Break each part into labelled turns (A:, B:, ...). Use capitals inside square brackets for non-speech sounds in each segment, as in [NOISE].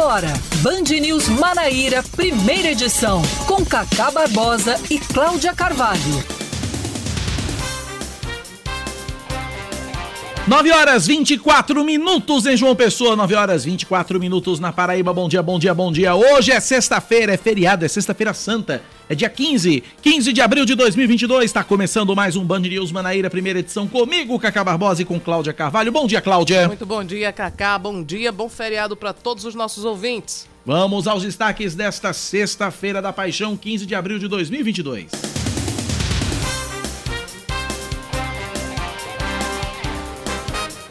A: Agora, Band News Manaíra, primeira edição, com Cacá Barbosa e Cláudia Carvalho.
B: 9 horas 24 minutos em João Pessoa, 9 horas 24 minutos na Paraíba. Bom dia, bom dia, bom dia. Hoje é sexta-feira, é feriado, é sexta-feira santa. É dia 15, 15 de abril de 2022. Está começando mais um Band News Manaíra, primeira edição comigo, Cacá Barbosa e com Cláudia Carvalho. Bom dia, Cláudia.
C: Muito bom dia, Cacá. Bom dia, bom feriado para todos os nossos ouvintes.
B: Vamos aos destaques desta sexta-feira da Paixão, 15 de abril de 2022.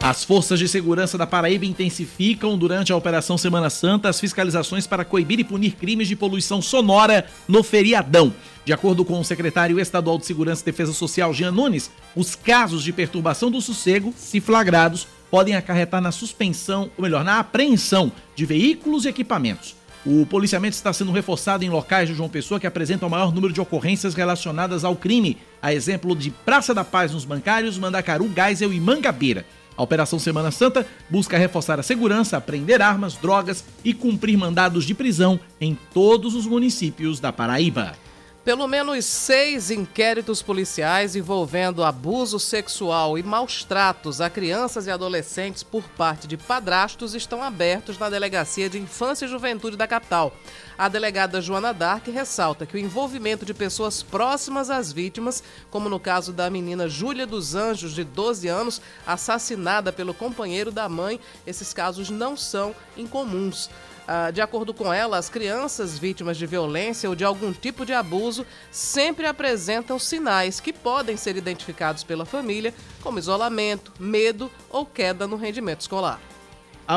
B: As forças de segurança da Paraíba intensificam durante a Operação Semana Santa as fiscalizações para coibir e punir crimes de poluição sonora no feriadão. De acordo com o secretário estadual de Segurança e Defesa Social, Jean Nunes, os casos de perturbação do sossego, se flagrados, podem acarretar na suspensão, ou melhor, na apreensão de veículos e equipamentos. O policiamento está sendo reforçado em locais de João Pessoa que apresentam o maior número de ocorrências relacionadas ao crime, a exemplo de Praça da Paz nos Bancários, Mandacaru, Geisel e Mangabeira. A Operação Semana Santa busca reforçar a segurança, apreender armas, drogas e cumprir mandados de prisão em todos os municípios da Paraíba.
C: Pelo menos seis inquéritos policiais envolvendo abuso sexual e maus tratos a crianças e adolescentes por parte de padrastos estão abertos na Delegacia de Infância e Juventude da capital. A delegada Joana Dark ressalta que o envolvimento de pessoas próximas às vítimas, como no caso da menina Júlia dos Anjos, de 12 anos, assassinada pelo companheiro da mãe, esses casos não são incomuns. Ah, de acordo com ela, as crianças vítimas de violência ou de algum tipo de abuso sempre apresentam sinais que podem ser identificados pela família, como isolamento, medo ou queda no rendimento escolar.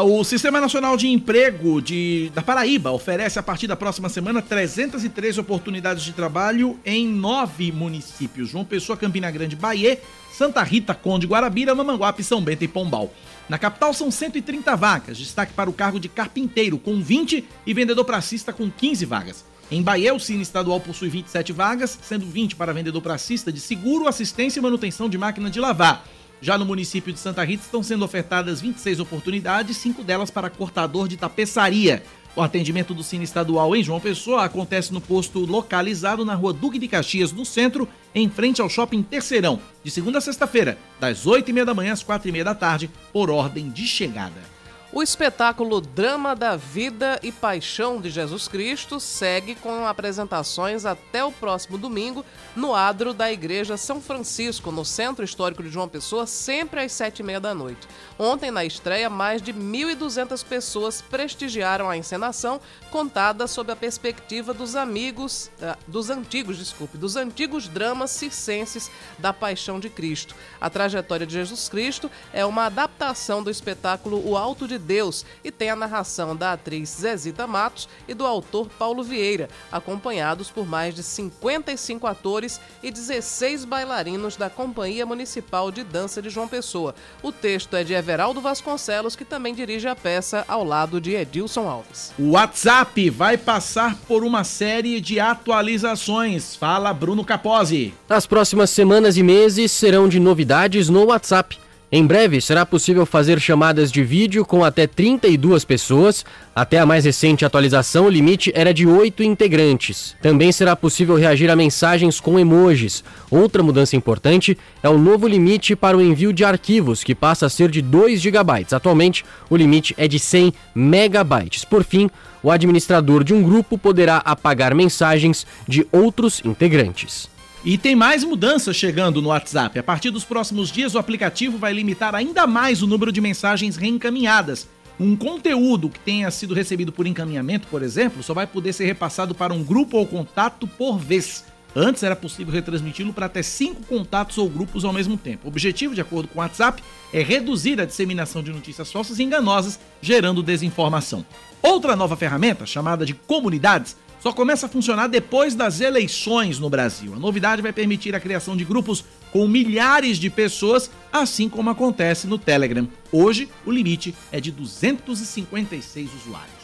B: O Sistema Nacional de Emprego de, da Paraíba oferece a partir da próxima semana 303 oportunidades de trabalho em nove municípios: João Pessoa, Campina Grande, Bahia, Santa Rita, Conde, Guarabira, Mamanguape, São Bento e Pombal. Na capital são 130 vagas, destaque para o cargo de carpinteiro com 20 e vendedor pracista com 15 vagas. Em Bahia, o Cine Estadual possui 27 vagas, sendo 20 para vendedor pracista de seguro, assistência e manutenção de máquina de lavar. Já no município de Santa Rita estão sendo ofertadas 26 oportunidades, cinco delas para cortador de tapeçaria. O atendimento do Cine Estadual em João Pessoa acontece no posto localizado na rua Duque de Caxias, no centro, em frente ao Shopping Terceirão, de segunda a sexta-feira, das 8h30 da manhã às 4h30 da tarde, por ordem de chegada.
C: O espetáculo Drama da Vida e Paixão de Jesus Cristo segue com apresentações até o próximo domingo no adro da Igreja São Francisco, no Centro Histórico de João Pessoa, sempre às sete e meia da noite. Ontem, na estreia, mais de 1.200 pessoas prestigiaram a encenação, contada sob a perspectiva dos amigos, uh, dos antigos, desculpe, dos antigos dramas circenses da Paixão de Cristo. A trajetória de Jesus Cristo é uma adaptação do espetáculo O Alto de Deus e tem a narração da atriz Zezita Matos e do autor Paulo Vieira, acompanhados por mais de 55 atores e 16 bailarinos da Companhia Municipal de Dança de João Pessoa. O texto é de Everaldo Vasconcelos, que também dirige a peça ao lado de Edilson Alves.
B: O WhatsApp vai passar por uma série de atualizações, fala Bruno Capozzi.
D: As próximas semanas e meses serão de novidades no WhatsApp. Em breve será possível fazer chamadas de vídeo com até 32 pessoas. Até a mais recente atualização, o limite era de 8 integrantes. Também será possível reagir a mensagens com emojis. Outra mudança importante é o novo limite para o envio de arquivos, que passa a ser de 2 GB. Atualmente, o limite é de 100 megabytes. Por fim, o administrador de um grupo poderá apagar mensagens de outros integrantes.
B: E tem mais mudanças chegando no WhatsApp. A partir dos próximos dias, o aplicativo vai limitar ainda mais o número de mensagens reencaminhadas. Um conteúdo que tenha sido recebido por encaminhamento, por exemplo, só vai poder ser repassado para um grupo ou contato por vez. Antes era possível retransmiti-lo para até cinco contatos ou grupos ao mesmo tempo. O objetivo, de acordo com o WhatsApp, é reduzir a disseminação de notícias falsas e enganosas, gerando desinformação. Outra nova ferramenta, chamada de comunidades, só começa a funcionar depois das eleições no Brasil. A novidade vai permitir a criação de grupos com milhares de pessoas, assim como acontece no Telegram. Hoje, o limite é de 256 usuários.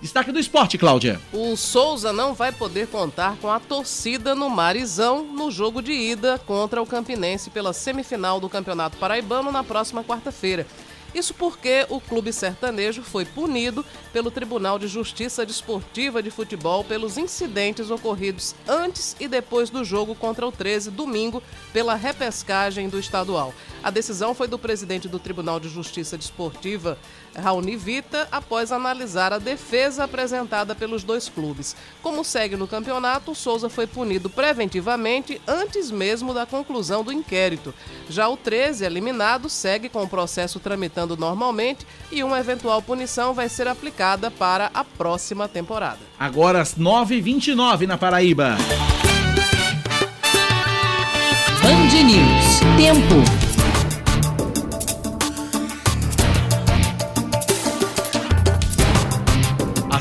B: Destaque do esporte, Cláudia.
C: O Souza não vai poder contar com a torcida no Marizão no jogo de ida contra o Campinense pela semifinal do Campeonato Paraibano na próxima quarta-feira. Isso porque o clube sertanejo foi punido pelo Tribunal de Justiça Desportiva de Futebol pelos incidentes ocorridos antes e depois do jogo contra o 13, domingo, pela repescagem do estadual. A decisão foi do presidente do Tribunal de Justiça Desportiva, Raoni Vita, após analisar a defesa apresentada pelos dois clubes. Como segue no campeonato, Souza foi punido preventivamente antes mesmo da conclusão do inquérito. Já o 13, eliminado, segue com o processo tramitando normalmente e uma eventual punição vai ser aplicada para a próxima temporada.
B: Agora às 9h29 na Paraíba.
A: Band News. Tempo.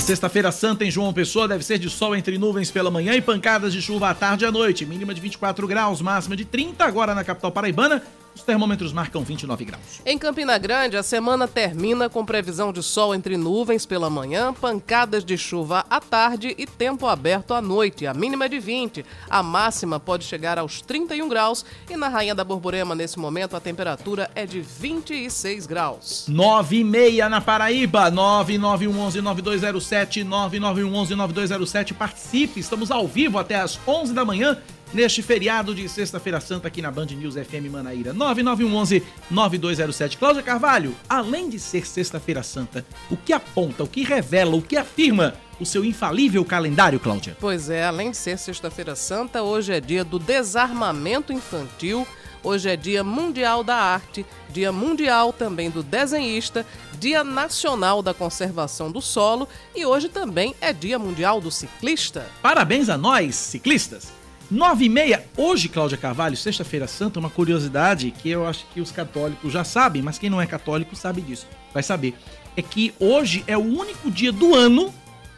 B: Sexta-feira santa em João Pessoa deve ser de sol entre nuvens pela manhã e pancadas de chuva à tarde e à noite. Mínima de 24 graus, máxima de 30 agora na capital paraibana. Os termômetros marcam 29 graus.
C: Em Campina Grande, a semana termina com previsão de sol entre nuvens pela manhã, pancadas de chuva à tarde e tempo aberto à noite. A mínima é de 20, a máxima pode chegar aos 31 graus e na Rainha da Borborema, nesse momento, a temperatura é de 26 graus.
B: 9 e meia na Paraíba, 99111-9207, 99111-9207. Participe, estamos ao vivo até às 11 da manhã neste feriado de Sexta-feira Santa aqui na Band News FM Manaíra. 9911-9207. Cláudia Carvalho, além de ser Sexta-feira Santa, o que aponta, o que revela, o que afirma o seu infalível calendário, Cláudia?
C: Pois é, além de ser Sexta-feira Santa, hoje é dia do desarmamento infantil. Hoje é Dia Mundial da Arte, Dia Mundial também do Desenhista, Dia Nacional da Conservação do Solo e hoje também é Dia Mundial do Ciclista.
B: Parabéns a nós, ciclistas! 9 e meia, hoje, Cláudia Carvalho, sexta-feira santa, uma curiosidade que eu acho que os católicos já sabem, mas quem não é católico sabe disso, vai saber. É que hoje é o único dia do ano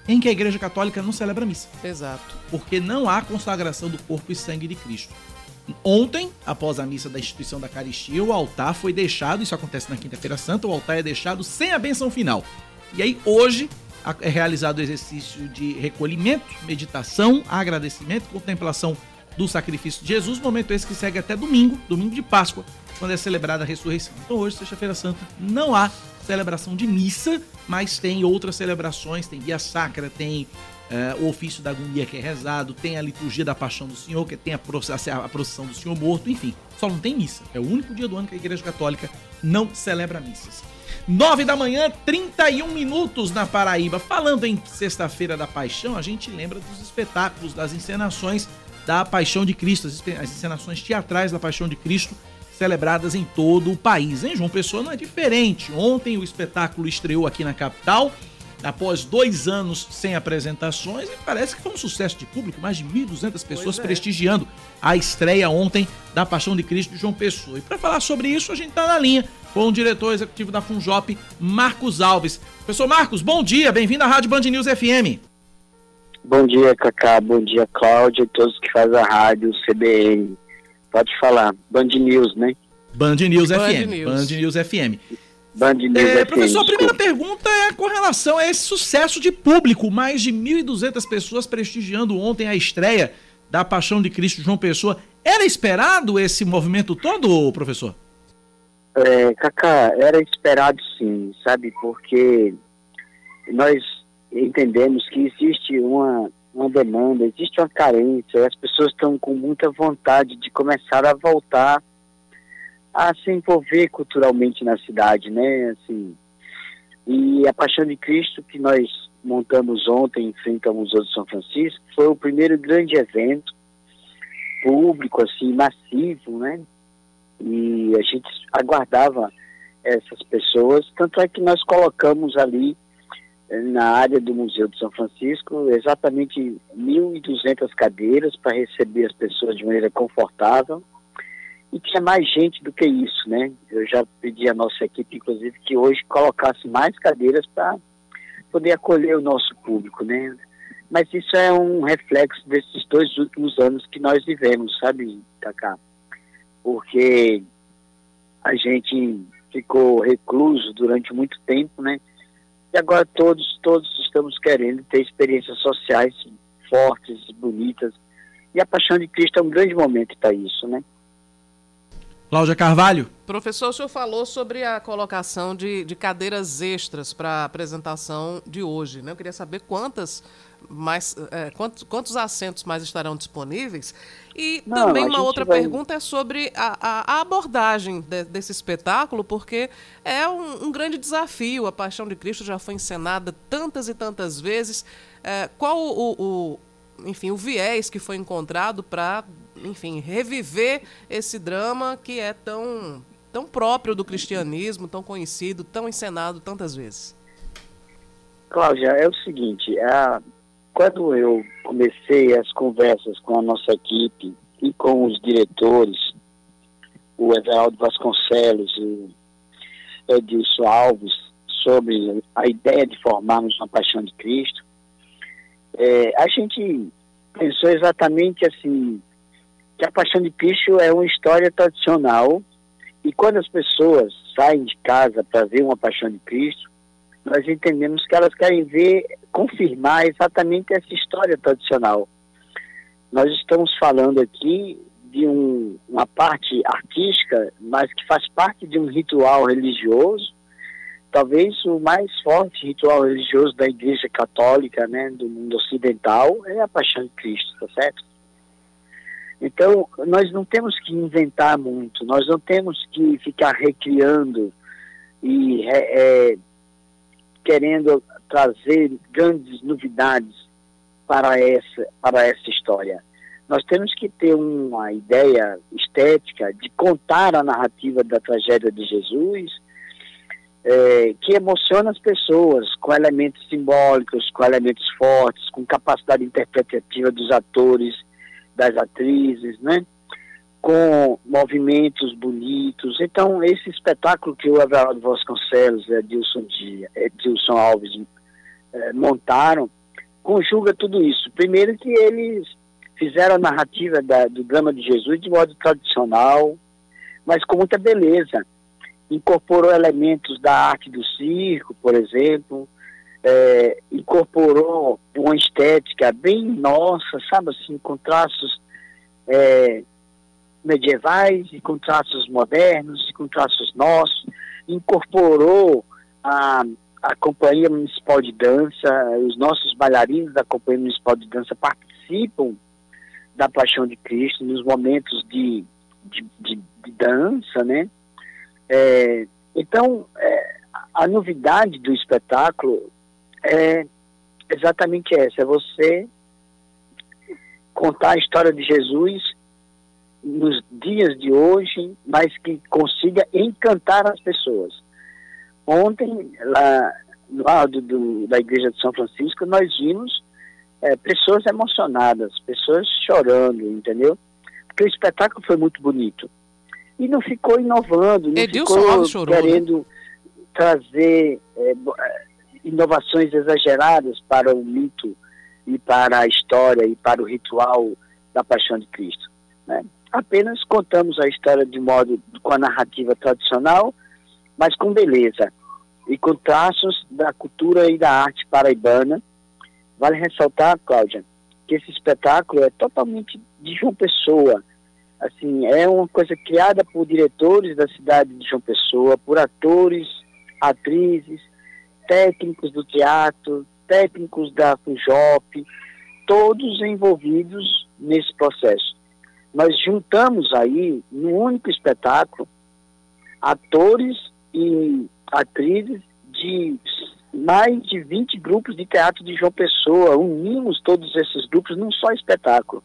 B: em que a Igreja Católica não celebra missa.
C: Exato.
B: Porque não há consagração do corpo e sangue de Cristo. Ontem, após a missa da instituição da Caristia, o altar foi deixado, isso acontece na Quinta-feira Santa, o altar é deixado sem a benção final. E aí, hoje, é realizado o exercício de recolhimento, meditação, agradecimento, contemplação do sacrifício de Jesus, momento esse que segue até domingo, domingo de Páscoa, quando é celebrada a ressurreição. Então hoje, sexta-feira santa, não há celebração de missa, mas tem outras celebrações, tem via sacra, tem uh, o ofício da agonia que é rezado, tem a liturgia da paixão do Senhor, que tem a, a procissão do Senhor morto, enfim, só não tem missa. É o único dia do ano que a Igreja Católica não celebra missas. 9 da manhã, 31 minutos na Paraíba. Falando em Sexta-feira da Paixão, a gente lembra dos espetáculos, das encenações da Paixão de Cristo, as encenações teatrais da Paixão de Cristo, celebradas em todo o país. Em João Pessoa não é diferente. Ontem o espetáculo estreou aqui na capital, após dois anos sem apresentações, e parece que foi um sucesso de público, mais de 1.200 pessoas é. prestigiando a estreia ontem da Paixão de Cristo de João Pessoa. E para falar sobre isso, a gente está na linha com o diretor executivo da Funjop, Marcos Alves. Professor Marcos, bom dia, bem-vindo à Rádio Band News FM.
E: Bom dia, Cacá, bom dia, Cláudia e todos que fazem a rádio, CBN. Pode falar, Band News, né?
B: Band News Band FM, News. Band News FM.
E: Band News
B: é,
E: FM,
B: professor, a primeira pergunta é com relação a esse sucesso de público. Mais de 1.200 pessoas prestigiando ontem a estreia da Paixão de Cristo João Pessoa. Era esperado esse movimento todo, professor?
E: É, Cacá, era esperado sim, sabe? Porque nós entendemos que existe uma, uma demanda, existe uma carência, as pessoas estão com muita vontade de começar a voltar a se envolver culturalmente na cidade, né? Assim, e a Paixão de Cristo que nós montamos ontem em frente ao Museu de São Francisco foi o primeiro grande evento público, assim, massivo, né? E a gente aguardava essas pessoas, tanto é que nós colocamos ali eh, na área do Museu de São Francisco exatamente 1.200 cadeiras para receber as pessoas de maneira confortável e tinha mais gente do que isso, né? Eu já pedi à nossa equipe, inclusive, que hoje colocasse mais cadeiras para poder acolher o nosso público, né? Mas isso é um reflexo desses dois últimos anos que nós vivemos, sabe, Cacá? Porque a gente ficou recluso durante muito tempo, né? E agora todos, todos estamos querendo ter experiências sociais fortes, bonitas. E a Paixão de Cristo é um grande momento para isso, né?
B: Cláudia Carvalho.
C: Professor, o senhor falou sobre a colocação de, de cadeiras extras para a apresentação de hoje. Né? Eu queria saber quantas mais, é, quantos, quantos assentos mais estarão disponíveis? E Não, também uma outra vai... pergunta é sobre a, a, a abordagem de, desse espetáculo, porque é um, um, grande desafio. A Paixão de Cristo já foi encenada tantas e tantas vezes. É, qual o, o, enfim, o viés que foi encontrado para enfim, reviver esse drama que é tão, tão próprio do cristianismo, tão conhecido, tão encenado tantas vezes?
E: Cláudia, é o seguinte, a, quando eu comecei as conversas com a nossa equipe e com os diretores, o Everaldo Vasconcelos e o Edilson Alves, sobre a ideia de formarmos uma paixão de Cristo, é, a gente pensou exatamente assim, que a Paixão de Cristo é uma história tradicional e quando as pessoas saem de casa para ver uma Paixão de Cristo, nós entendemos que elas querem ver, confirmar exatamente essa história tradicional. Nós estamos falando aqui de um, uma parte artística, mas que faz parte de um ritual religioso, talvez o mais forte ritual religioso da Igreja Católica, né, do mundo ocidental, é a Paixão de Cristo, tá certo? Então, nós não temos que inventar muito, nós não temos que ficar recriando e é, querendo trazer grandes novidades para essa, para essa história. Nós temos que ter uma ideia estética de contar a narrativa da tragédia de Jesus, é, que emociona as pessoas, com elementos simbólicos, com elementos fortes, com capacidade interpretativa dos atores, das atrizes, né? Com movimentos bonitos. Então, esse espetáculo que o Everaldo Vasconcelos e Edilson, Edilson Alves é, montaram, conjuga tudo isso. Primeiro que eles fizeram a narrativa da, do drama de Jesus de modo tradicional, mas com muita beleza. Incorporou elementos da arte do circo, por exemplo, é, incorporou uma estética bem nossa, sabe assim, com traços é, medievais e com traços modernos e com traços nossos, incorporou a, a Companhia Municipal de Dança, os nossos bailarinos da Companhia Municipal de Dança participam da Paixão de Cristo nos momentos de, de, de, de dança, né? É, então, é, a novidade do espetáculo é exatamente essa, é você contar a história de Jesus nos dias de hoje, mas que consiga encantar as pessoas. Ontem, lá no lado do, da Igreja de São Francisco, nós vimos é, pessoas emocionadas, pessoas chorando, entendeu? Porque o espetáculo foi muito bonito. E não ficou inovando, não Edilson ficou chorou, né? querendo né? trazer é, inovações exageradas para o mito e para a história e para o ritual da Paixão de Cristo. Né? Apenas contamos a história de modo com a narrativa tradicional, mas com beleza e com traços da cultura e da arte paraibana. Vale ressaltar, Cláudia, que esse espetáculo é totalmente de João Pessoa. Assim, é uma coisa criada por diretores da cidade de João Pessoa, por atores, atrizes, técnicos do teatro, técnicos da FUJOP, todos envolvidos nesse processo. Nós juntamos aí, num único espetáculo, atores e atrizes de mais de 20 grupos de teatro de João Pessoa, unimos todos esses grupos num só espetáculo.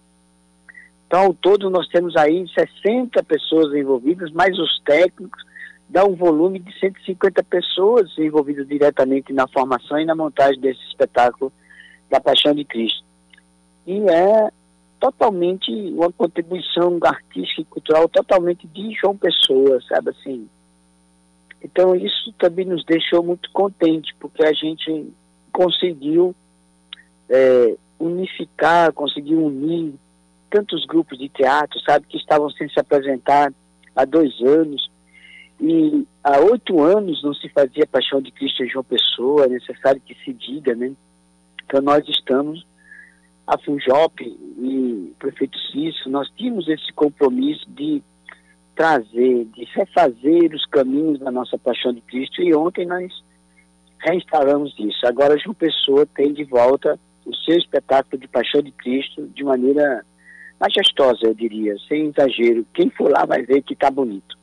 E: Então, ao todo, nós temos aí 60 pessoas envolvidas, mais os técnicos, dá um volume de 150 pessoas envolvidas diretamente na formação e na montagem desse espetáculo da Paixão de Cristo. E é totalmente uma contribuição artística e cultural totalmente de João Pessoa, sabe assim. Então isso também nos deixou muito contente, porque a gente conseguiu é, unificar, conseguiu unir tantos grupos de teatro, sabe, que estavam sem se apresentar há dois anos, e há oito anos não se fazia Paixão de Cristo em João Pessoa, é necessário que se diga, né? Então nós estamos, a FUNJOP e o prefeito Cício, nós tínhamos esse compromisso de trazer, de refazer os caminhos da nossa paixão de Cristo e ontem nós reinstalamos isso. Agora João Pessoa tem de volta o seu espetáculo de paixão de Cristo de maneira majestosa, eu diria, sem exagero. Quem for lá vai ver que está bonito.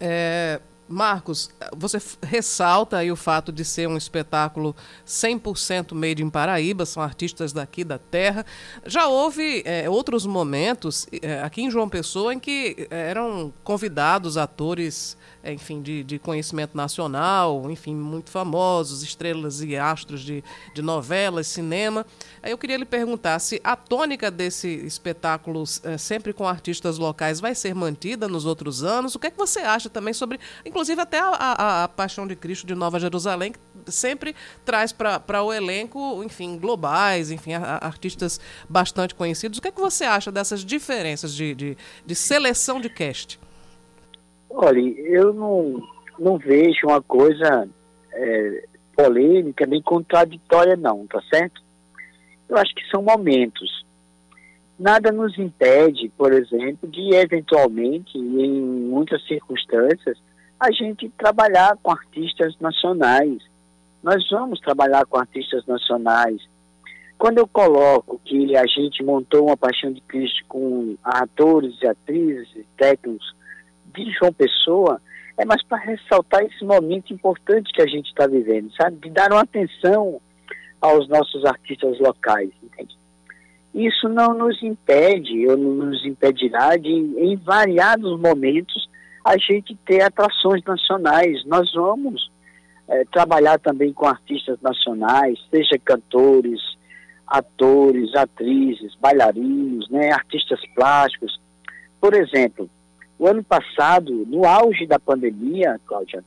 C: É, Marcos, você ressalta aí o fato de ser um espetáculo 100% made in Paraíba, são artistas daqui da terra. Já houve é, outros momentos é, aqui em João Pessoa em que é, eram convidados atores enfim, de, de conhecimento nacional, enfim, muito famosos, estrelas e astros de, de novelas, cinema. Aí eu queria lhe perguntar se a tônica desse espetáculo, é, sempre com artistas locais, vai ser mantida nos outros anos. O que é que você acha também sobre, inclusive até a, a, a Paixão de Cristo de Nova Jerusalém, que sempre traz para o elenco, enfim, globais, enfim, a, artistas bastante conhecidos. O que é que você acha dessas diferenças de, de, de seleção de cast?
E: Olha, eu não, não vejo uma coisa é, polêmica nem contraditória, não, tá certo? Eu acho que são momentos. Nada nos impede, por exemplo, de eventualmente, em muitas circunstâncias, a gente trabalhar com artistas nacionais. Nós vamos trabalhar com artistas nacionais. Quando eu coloco que a gente montou uma Paixão de Cristo com atores e atrizes técnicos de João Pessoa é mais para ressaltar esse momento importante que a gente está vivendo, sabe? De dar uma atenção aos nossos artistas locais, entende? Isso não nos impede, ou não nos impedirá de, em variados momentos, a gente ter atrações nacionais. Nós vamos é, trabalhar também com artistas nacionais, seja cantores, atores, atrizes, bailarinos, né, artistas plásticos. Por exemplo, o ano passado, no auge da pandemia, Cláudia,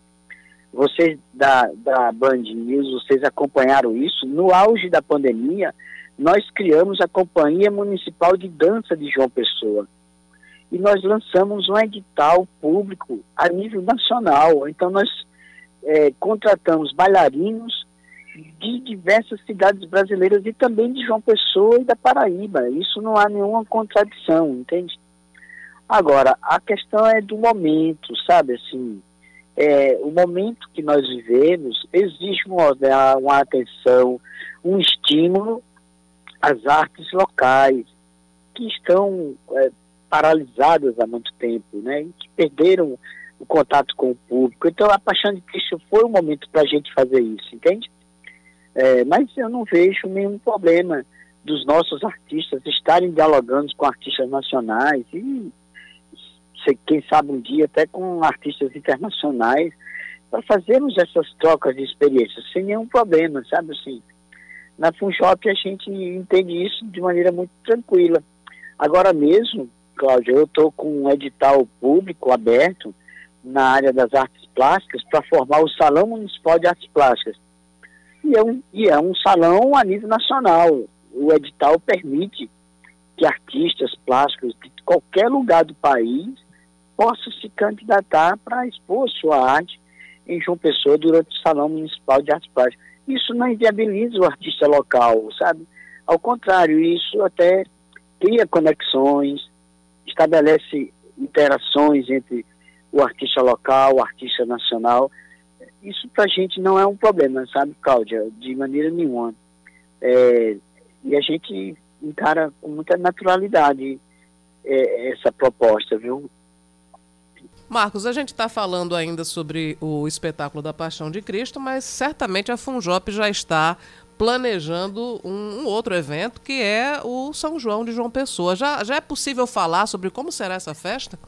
E: vocês da, da Band News, vocês acompanharam isso, no auge da pandemia, nós criamos a Companhia Municipal de Dança de João Pessoa. E nós lançamos um edital público a nível nacional. Então, nós é, contratamos bailarinos de diversas cidades brasileiras e também de João Pessoa e da Paraíba. Isso não há nenhuma contradição, entende? Agora, a questão é do momento, sabe? Assim, é, o momento que nós vivemos exige uma, uma atenção, um estímulo às artes locais, que estão é, paralisadas há muito tempo, né? que perderam o contato com o público. Então, a Paixão de Cristo foi o momento para a gente fazer isso, entende? É, mas eu não vejo nenhum problema dos nossos artistas estarem dialogando com artistas nacionais e quem sabe um dia até com artistas internacionais, para fazermos essas trocas de experiências sem nenhum problema, sabe assim. Na Funshop a gente entende isso de maneira muito tranquila. Agora mesmo, Cláudia, eu estou com um edital público aberto na área das artes plásticas para formar o Salão Municipal de Artes Plásticas. E é, um, e é um salão a nível nacional. O edital permite que artistas plásticos de qualquer lugar do país possa se candidatar para expor sua arte em João Pessoa durante o Salão Municipal de Artes Plásticas. Isso não inviabiliza o artista local, sabe? Ao contrário, isso até cria conexões, estabelece interações entre o artista local, o artista nacional. Isso para a gente não é um problema, sabe, Cláudia? De maneira nenhuma. É, e a gente encara com muita naturalidade é, essa proposta, viu?
C: Marcos, a gente está falando ainda sobre o espetáculo da Paixão de Cristo, mas certamente a Funjop já está planejando um, um, outro evento que é o São João de João Pessoa. Já, já é possível falar sobre como será essa festa?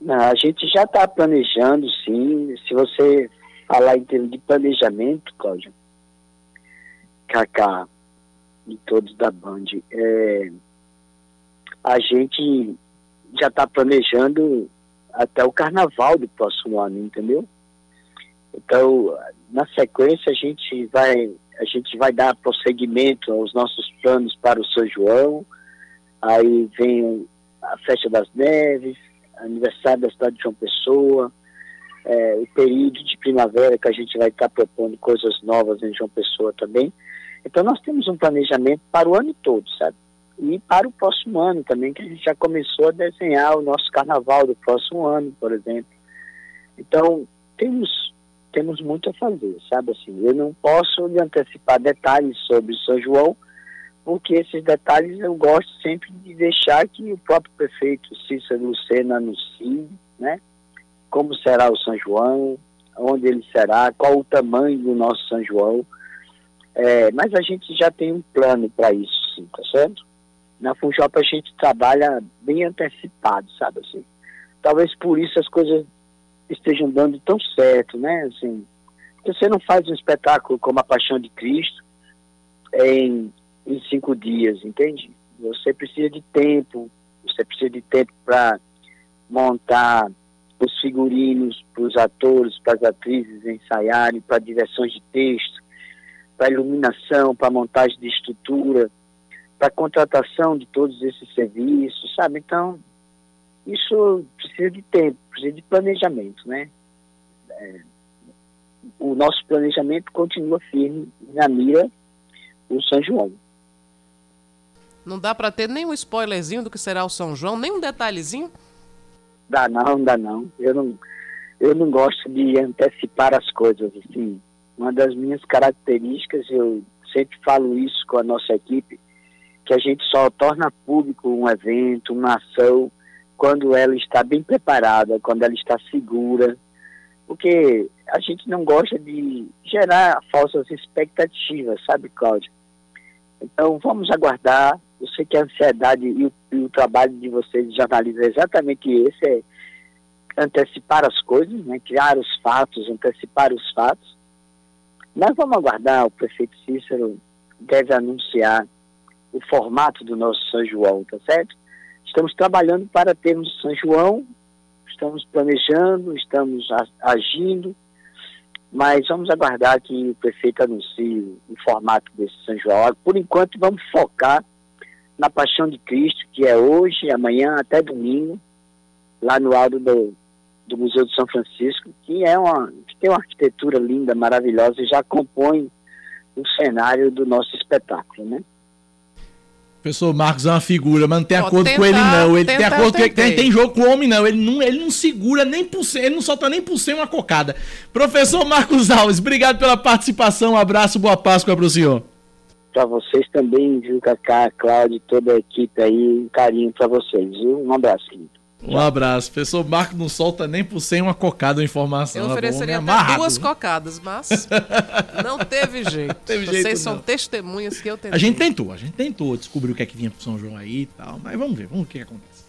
E: Não, a gente já está planejando, sim. Se você falar em termos de planejamento, Cláudio, Kaká e todos da Band, é, a gente já está planejando até o carnaval do próximo ano, entendeu? Então, na sequência a gente vai a gente vai dar prosseguimento aos nossos planos para o São João. Aí vem a festa das neves, aniversário da cidade de João Pessoa, é, o período de primavera que a gente vai estar propondo coisas novas em João Pessoa também. Então nós temos um planejamento para o ano todo, sabe? E para o próximo ano também, que a gente já começou a desenhar o nosso carnaval do próximo ano, por exemplo. Então, temos, temos muito a fazer, sabe assim? Eu não posso lhe antecipar detalhes sobre São João, porque esses detalhes eu gosto sempre de deixar que o próprio prefeito Cícero Lucena anuncie, né? Como será o São João, onde ele será, qual o tamanho do nosso São João. É, mas a gente já tem um plano para isso, sim, tá certo? Na Funjop a gente trabalha bem antecipado, sabe assim? Talvez por isso as coisas estejam dando tão certo, né? Assim, você não faz um espetáculo como a Paixão de Cristo em, em cinco dias, entende? Você precisa de tempo, você precisa de tempo para montar os figurinos, para os atores, para as atrizes ensaiarem, para direções de texto, para iluminação, para montagem de estrutura, para contratação de todos esses serviços, sabe? Então, isso precisa de tempo, precisa de planejamento, né? É, o nosso planejamento continua firme na mira do São João.
C: Não dá para ter nem um spoilerzinho do que será o São João, nem um detalhezinho?
E: Dá não, dá não. Eu não, eu não gosto de antecipar as coisas, assim. Uma das minhas características, eu sempre falo isso com a nossa equipe, que a gente só torna público um evento, uma ação, quando ela está bem preparada, quando ela está segura, porque a gente não gosta de gerar falsas expectativas, sabe, Cláudia? Então, vamos aguardar. Eu sei que a ansiedade e o, e o trabalho de vocês, de jornalistas, é exatamente esse, é antecipar as coisas, né? criar os fatos, antecipar os fatos. Mas vamos aguardar, o prefeito Cícero deve anunciar o formato do nosso São João, tá certo? Estamos trabalhando para termos São João, estamos planejando, estamos agindo, mas vamos aguardar que o prefeito anuncie o formato desse São João. Por enquanto, vamos focar na Paixão de Cristo, que é hoje, amanhã, até domingo, lá no alto do, do Museu de São Francisco, que é uma que tem uma arquitetura linda, maravilhosa e já compõe o cenário do nosso espetáculo, né?
B: Professor Marcos é uma figura, mas não tem acordo tentar, com ele, não. Ele tem acordo com ele. Tem, tem jogo com o homem, não. Ele não, ele não segura nem por cem, ele não solta nem por cem uma cocada. Professor Marcos Alves, obrigado pela participação. Um abraço, boa Páscoa para o senhor.
E: Para vocês também, viu, Cacá, Cláudio, toda a equipe aí, um carinho para vocês, viu? Um abraço, querido.
B: Um abraço. Professor Marco não solta nem por sem uma cocada ou informação.
C: Eu tá ofereceria até duas cocadas, mas [LAUGHS] não teve jeito. Teve Vocês jeito, são não. testemunhas que eu tentei.
B: A gente tentou, a gente tentou descobrir o que é que vinha pro São João aí e tal, mas vamos ver, vamos ver o que, que acontece.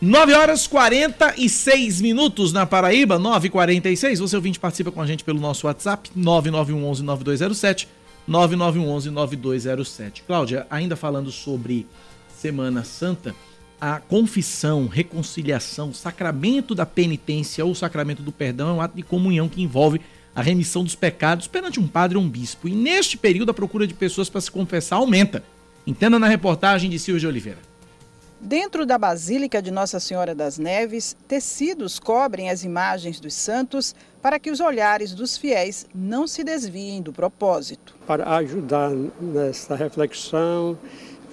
B: 9 horas 46 minutos na Paraíba, 9h46. Você ouvinte participa com a gente pelo nosso WhatsApp, 9911 9207 9911 9207. Cláudia, ainda falando sobre Semana Santa, a confissão, reconciliação, sacramento da penitência ou sacramento do perdão é um ato de comunhão que envolve a remissão dos pecados perante um padre ou um bispo. E neste período a procura de pessoas para se confessar aumenta. Entenda na reportagem de Silvio de Oliveira.
F: Dentro da Basílica de Nossa Senhora das Neves, tecidos cobrem as imagens dos santos para que os olhares dos fiéis não se desviem do propósito.
G: Para ajudar nessa reflexão,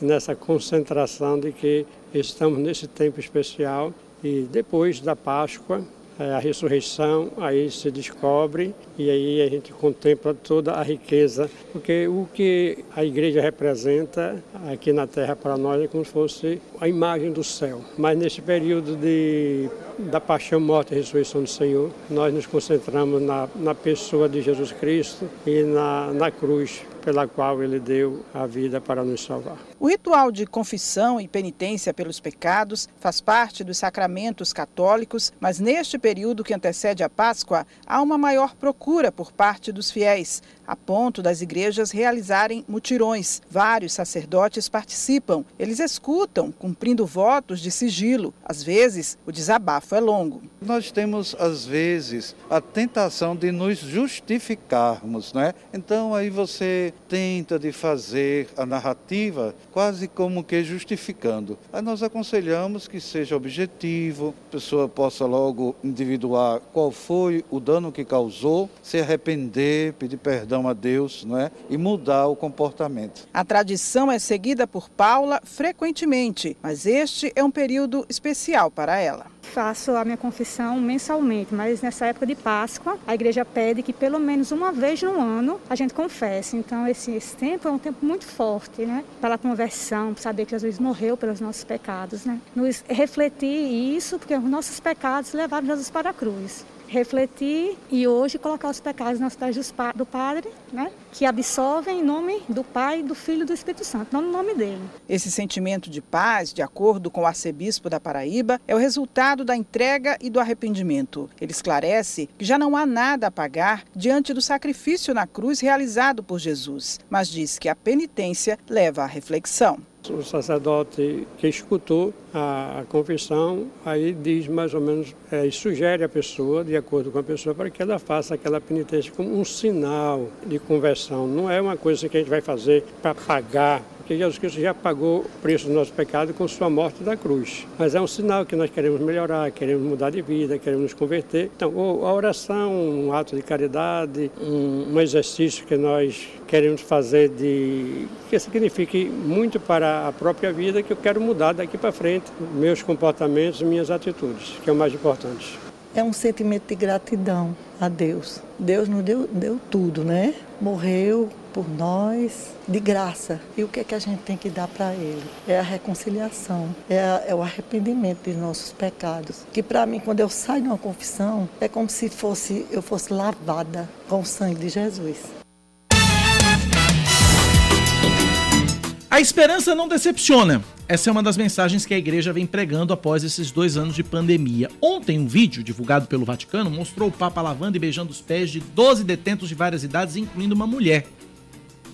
G: nessa concentração de que estamos nesse tempo especial e depois da Páscoa, é, a ressurreição, aí se descobre e aí a gente contempla toda a riqueza, porque o que a igreja representa aqui na terra para nós é como se fosse a imagem do céu. Mas nesse período de, da paixão, morte e ressurreição do Senhor, nós nos concentramos na, na pessoa de Jesus Cristo e na, na cruz pela qual ele deu a vida para nos salvar.
F: O ritual de confissão e penitência pelos pecados faz parte dos sacramentos católicos, mas neste período que antecede a Páscoa, há uma maior procura por parte dos fiéis, a ponto das igrejas realizarem mutirões. Vários sacerdotes participam. Eles escutam, cumprindo votos de sigilo. Às vezes, o desabafo é longo.
H: Nós temos, às vezes, a tentação de nos justificarmos, né? Então aí você tenta de fazer a narrativa quase como que justificando. Aí nós aconselhamos que seja objetivo, a pessoa possa logo individuar qual foi o dano que causou, se arrepender, pedir perdão a Deus, não é? E mudar o comportamento.
F: A tradição é seguida por Paula frequentemente, mas este é um período especial para ela.
I: Faço a minha confissão mensalmente, mas nessa época de Páscoa, a igreja pede que pelo menos uma vez no ano a gente confesse. Então, esse, esse tempo é um tempo muito forte, né? Para conversão, para saber que Jesus morreu pelos nossos pecados, né? Nos refletir isso, porque os nossos pecados levaram Jesus para a cruz refletir e hoje colocar os pecados nas pés do Padre, né? que absolvem em nome do Pai, do Filho e do Espírito Santo, não no nome dele.
F: Esse sentimento de paz, de acordo com o arcebispo da Paraíba, é o resultado da entrega e do arrependimento. Ele esclarece que já não há nada a pagar diante do sacrifício na cruz realizado por Jesus, mas diz que a penitência leva à reflexão.
G: O sacerdote que escutou a, confissão, aí diz mais ou menos, é, sugere a pessoa, de acordo com a pessoa, para que ela faça aquela penitência como um sinal de conversão. Não é uma coisa que a gente vai fazer para pagar porque Jesus Cristo já pagou o preço do nosso pecado com sua morte da cruz. Mas é um sinal que nós queremos melhorar, queremos mudar de vida, queremos nos converter. Então, a oração, um ato de caridade, um, exercício que nós queremos fazer de que signifique muito para a própria vida que eu quero mudar daqui para frente, meus comportamentos, minhas atitudes, que é o mais importante
J: é um sentimento de gratidão a Deus. Deus nos deu, deu tudo, né? Morreu por nós de graça. E o que é que a gente tem que dar para Ele? É a reconciliação, é, a, é o arrependimento de nossos pecados. Que para mim, quando eu saio de uma confissão, é como se fosse eu fosse lavada com o sangue de Jesus.
B: A esperança não decepciona. Essa é uma das mensagens que a igreja vem pregando após esses dois anos de pandemia. Ontem, um vídeo divulgado pelo Vaticano mostrou o Papa lavando e beijando os pés de 12 detentos de várias idades, incluindo uma mulher.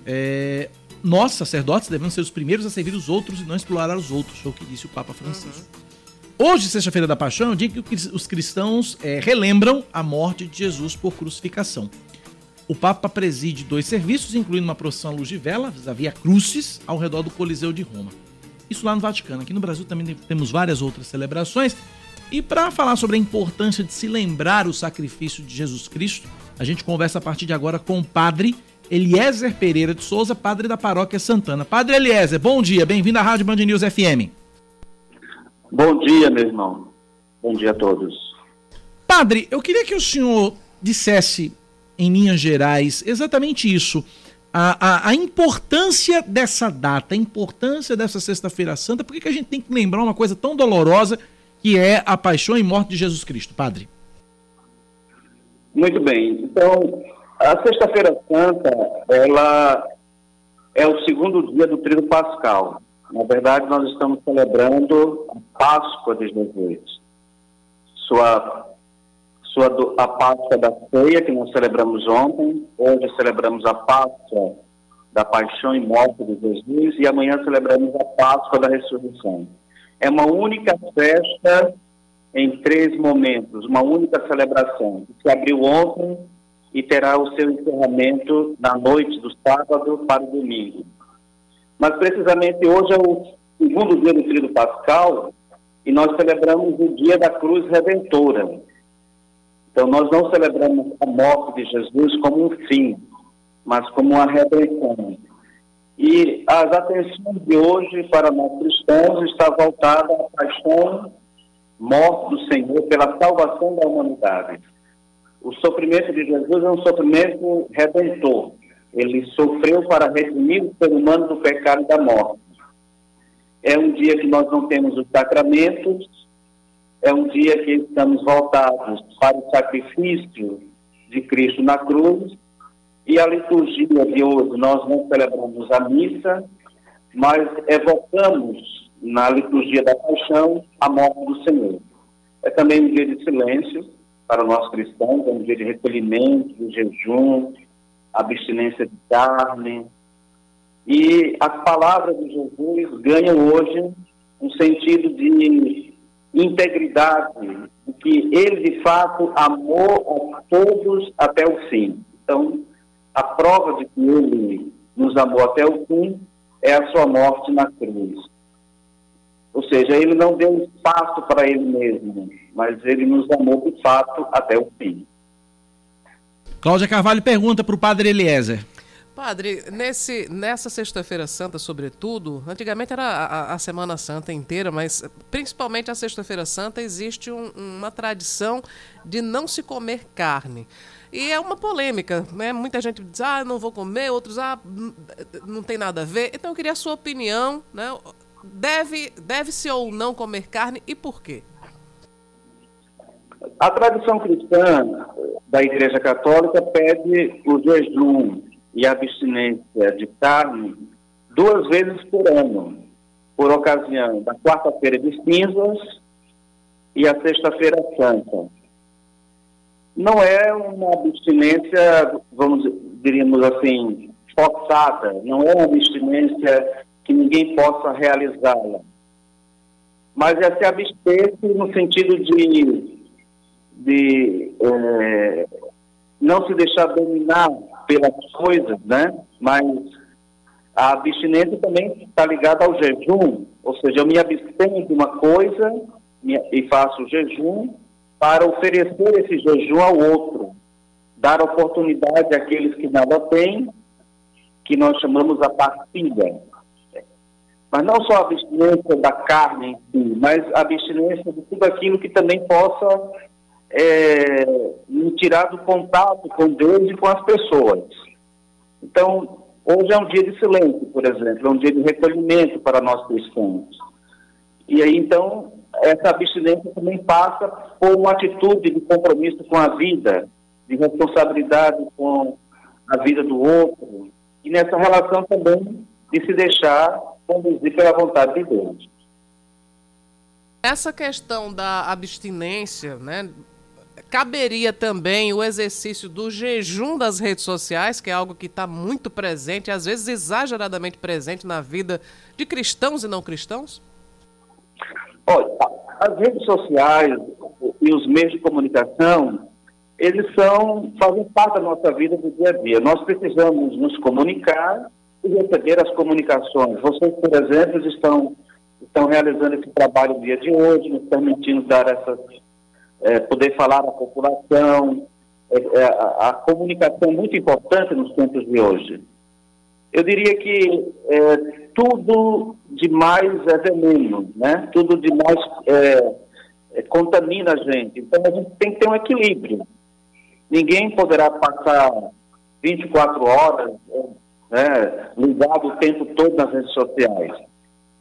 B: É... Nós, sacerdotes, devemos ser os primeiros a servir os outros e não explorar os outros, foi o que disse o Papa Francisco. Uhum. Hoje, sexta-feira da Paixão, é o dia que os cristãos é, relembram a morte de Jesus por crucificação. O Papa preside dois serviços, incluindo uma procissão à luz de vela, a Via Crucis, ao redor do Coliseu de Roma. Isso lá no Vaticano. Aqui no Brasil também temos várias outras celebrações. E para falar sobre a importância de se lembrar o sacrifício de Jesus Cristo, a gente conversa a partir de agora com o padre Eliezer Pereira de Souza, padre da Paróquia Santana. Padre Eliezer, bom dia, bem-vindo à Rádio Band News FM.
K: Bom dia, meu irmão. Bom dia a todos.
B: Padre, eu queria que o senhor dissesse em linhas gerais, exatamente isso. A, a, a, importância dessa data, a importância dessa Sexta-feira Santa, por que a gente tem que lembrar uma coisa tão dolorosa que é a paixão e morte de Jesus Cristo, Padre?
K: Muito bem. Então, a Sexta-feira Santa, ela é o segundo dia do trio pascal. Na verdade, nós estamos celebrando a Páscoa de Jesus. Sua sua, a Páscoa da Ceia, que nós celebramos ontem. Hoje celebramos a Páscoa da Paixão e Morte de Jesus e amanhã celebramos a Páscoa da Ressurreição. É uma única festa em três momentos, uma única celebração, que se abriu ontem e terá o seu encerramento na noite do sábado para o domingo. Mas precisamente hoje é o segundo dia do tríduo pascal e nós celebramos o dia da cruz redentora. Então, nós não celebramos a morte de Jesus como um fim, mas como uma redenção. E as atenções de hoje para nós cristãos está voltada à paixão, morte do Senhor pela salvação da humanidade. O sofrimento de Jesus é um sofrimento redentor. Ele sofreu para redimir o ser humano do pecado e da morte. É um dia que nós não temos os sacramentos, é um dia que estamos voltados para o sacrifício de Cristo na cruz e a liturgia de hoje nós não celebramos a missa, mas evocamos na liturgia da paixão a morte do Senhor. É também um dia de silêncio para nós cristãos, é um dia de recolhimento, de jejum, abstinência de carne. E as palavras de Jesus ganham hoje um sentido de integridade que ele de fato amou a todos até o fim. Então, a prova de que ele nos amou até o fim é a sua morte na cruz. Ou seja, ele não deu espaço para ele mesmo, mas ele nos amou de fato até o fim.
B: Cláudia Carvalho pergunta para o padre Eliezer.
C: Padre, nesse, nessa Sexta-feira Santa, sobretudo, antigamente era a, a, Semana Santa inteira, mas principalmente a Sexta-feira Santa existe um, uma tradição de não se comer carne. E é uma polêmica, né? Muita gente diz, ah, não vou comer, outros, ah, não tem nada a ver. Então eu queria a sua opinião, né? Deve, deve-se ou não comer carne e por quê?
K: A tradição cristã da Igreja Católica pede o jejum e abstinência de carne duas vezes por ano, por ocasião da quarta-feira de cinzas e a sexta-feira santa. Não é uma abstinência, vamos diríamos assim, forçada, não é uma abstinência que ninguém possa realizá-la. Mas é se abster no sentido de, de é, não se deixar dominar pelas coisas, né? Mas a abstinência também está ligada ao jejum, ou seja, eu me abstenho de uma coisa e faço jejum para oferecer esse jejum ao outro, dar oportunidade àqueles que nada têm, que nós chamamos a partilha. Mas não só a abstinência da carne em si, mas a abstinência de tudo aquilo que também possa é, me tirar do contato com Deus e com as pessoas. Então, hoje é um dia de silêncio, por exemplo, é um dia de recolhimento para nós cristãos. E aí, então, essa abstinência também passa por uma atitude de compromisso com a vida, de responsabilidade com a vida do outro, e nessa relação também de se deixar conduzir pela vontade de Deus.
C: Essa questão da abstinência, né, caberia também o exercício do jejum das redes sociais, que é algo que está muito presente, às vezes exageradamente presente na vida de cristãos e não cristãos?
K: Olha, as redes sociais e os meios de comunicação, eles são, fazem parte da nossa vida do dia a dia. Nós precisamos nos comunicar e receber as comunicações. Vocês, por exemplo, estão, estão realizando esse trabalho no dia de hoje, nos permitindo dar essas é, poder falar à população. É, é, a, a, comunicação muito importante nos tempos de hoje. Eu diria que é, tudo demais é veneno, né? Tudo demais é, é, contamina a gente. Então a gente tem que ter um equilíbrio. Ninguém poderá passar 24 horas né, ligado o tempo todo nas redes sociais.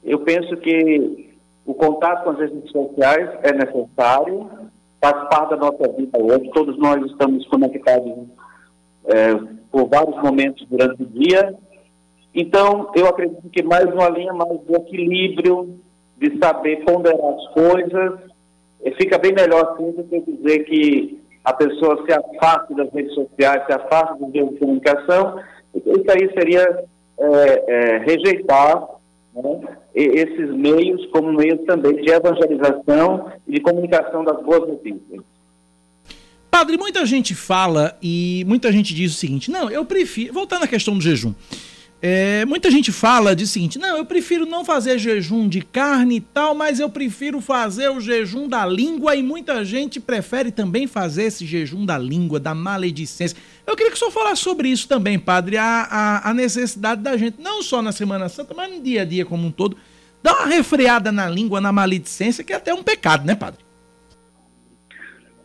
K: Eu penso que o contato com as redes sociais é necessário, faz parte da nossa vida hoje. Todos nós estamos conectados é, por vários momentos durante o dia. Então, eu acredito que mais uma linha mais de equilíbrio, de saber ponderar as coisas, fica bem melhor assim do que dizer que a pessoa se afaste das redes sociais, se afaste dos meios de comunicação. Isso aí seria é, é, rejeitar né, esses meios como meios também de evangelização e de comunicação das boas notícias.
B: Padre, muita gente fala e muita gente diz o seguinte: não, eu prefiro. Voltando à questão do jejum. É, muita gente fala de seguinte: não, eu prefiro não fazer jejum de carne e tal, mas eu prefiro fazer o jejum da língua e muita gente prefere também fazer esse jejum da língua, da maledicência. Eu queria que o senhor falasse sobre isso também, padre, a, a, a necessidade da gente, não só na Semana Santa, mas no dia a dia como um todo, dar uma refreada na língua, na maledicência, que é até um pecado, né, padre?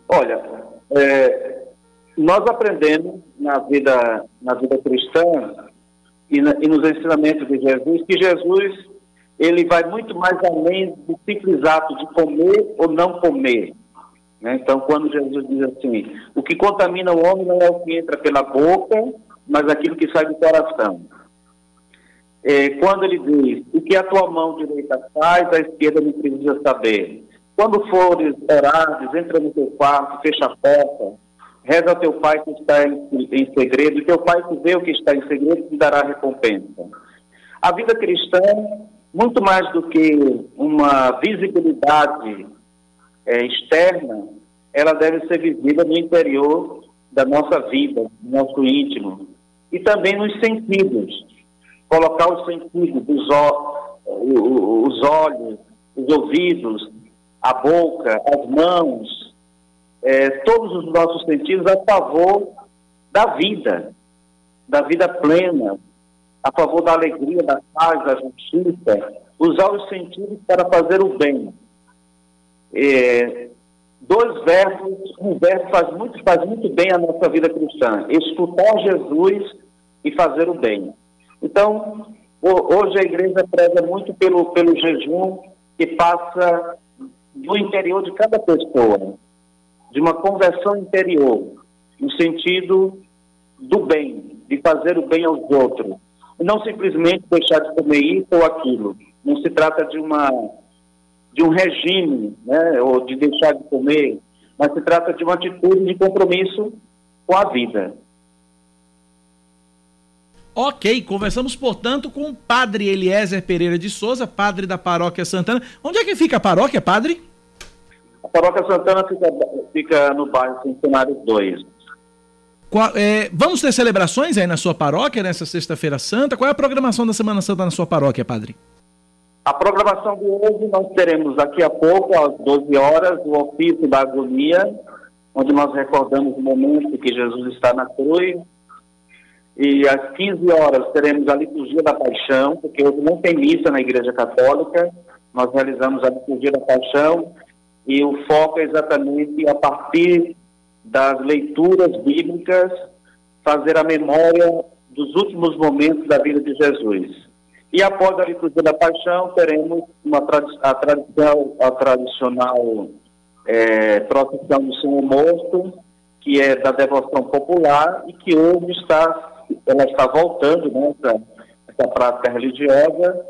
K: Olha, é, nós aprendemos na vida, na vida cristã e, na, e nos ensinamentos de Jesus, que Jesus ele vai muito mais além do simples ato de comer ou não comer. Né? Então, quando Jesus diz assim, o que contamina o homem não é o que entra pela boca, mas aquilo que sai do coração. É, quando ele diz, o que a tua mão direita faz, a esquerda não precisa saber. Quando fores orar, entra no teu quarto, fecha a porta, Reza ao teu pai que está em, em segredo, e teu pai que vê o que está em segredo te dará recompensa. A vida cristã, muito mais do que uma visibilidade é, externa, ela deve ser vivida no interior da nossa vida, do nosso íntimo, e também nos sentidos. Colocar os sentidos, os, os olhos, os ouvidos, a boca, as mãos, é, todos os nossos sentidos a favor da vida, da vida plena, a favor da alegria, da paz, da justiça, usar os sentidos para fazer o bem. É, dois verbos, um verbo faz muito, faz muito bem a nossa vida cristã, escutar Jesus e fazer o bem. Então, hoje a igreja preza muito pelo, pelo jejum que passa do interior de cada pessoa, de uma conversão interior, no sentido do bem, de fazer o bem aos outros. Não simplesmente deixar de comer isso ou aquilo. Não se trata de uma de um regime, né, ou de deixar de comer, mas se trata de uma atitude de compromisso com a vida.
B: Ok, conversamos, portanto, com o padre Eliezer Pereira de Souza, padre da paróquia Santana. Onde é que fica a paróquia, padre?
K: A paróquia Santana fica, fica no bairro Centenário 2.
B: Qual, é, vamos ter celebrações aí na sua paróquia nessa sexta-feira santa? Qual é a programação da Semana Santa na sua paróquia, padre?
K: A programação de hoje nós teremos daqui a pouco, às 12 horas, o ofício da agonia, onde nós recordamos o momento que Jesus está na cruz, e às 15 horas teremos a liturgia da paixão, porque hoje não tem missa na Igreja Católica. Nós realizamos a liturgia da paixão e o foco é exatamente a partir das leituras bíblicas fazer a memória dos últimos momentos da vida de Jesus. E após a liturgia da paixão teremos uma a tradição, a tradicional é, procissão do Senhor Mosto, que é da devoção popular e que hoje está ela está voltando, né, essa, essa prática religiosa,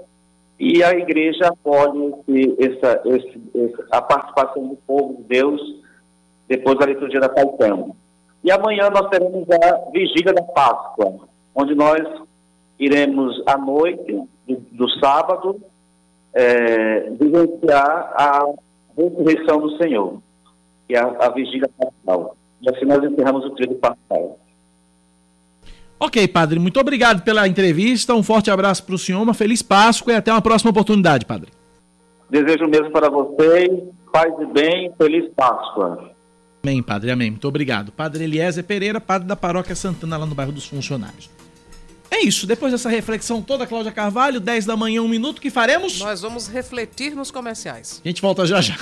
K: e a igreja apoia esse, essa, esse, a participação do povo de Deus depois da liturgia da paixão. E amanhã nós teremos a vigília da Páscoa, onde nós iremos à noite do, do sábado é, vivenciar a ressurreição do Senhor, e a, a vigília pascal. E assim nós encerramos o trilho pascal.
B: Ok, padre, muito obrigado pela entrevista. Um forte abraço para o senhor, uma feliz Páscoa e até uma próxima oportunidade, padre.
K: Desejo mesmo para vocês, paz e bem, feliz Páscoa.
B: Amém, padre, amém. Muito obrigado. Padre Eliezer Pereira, padre da paróquia Santana, lá no bairro dos Funcionários. É isso, depois dessa reflexão toda, Cláudia Carvalho, 10 da manhã, um minuto, que faremos?
C: Nós vamos refletir nos comerciais.
B: A gente volta já já.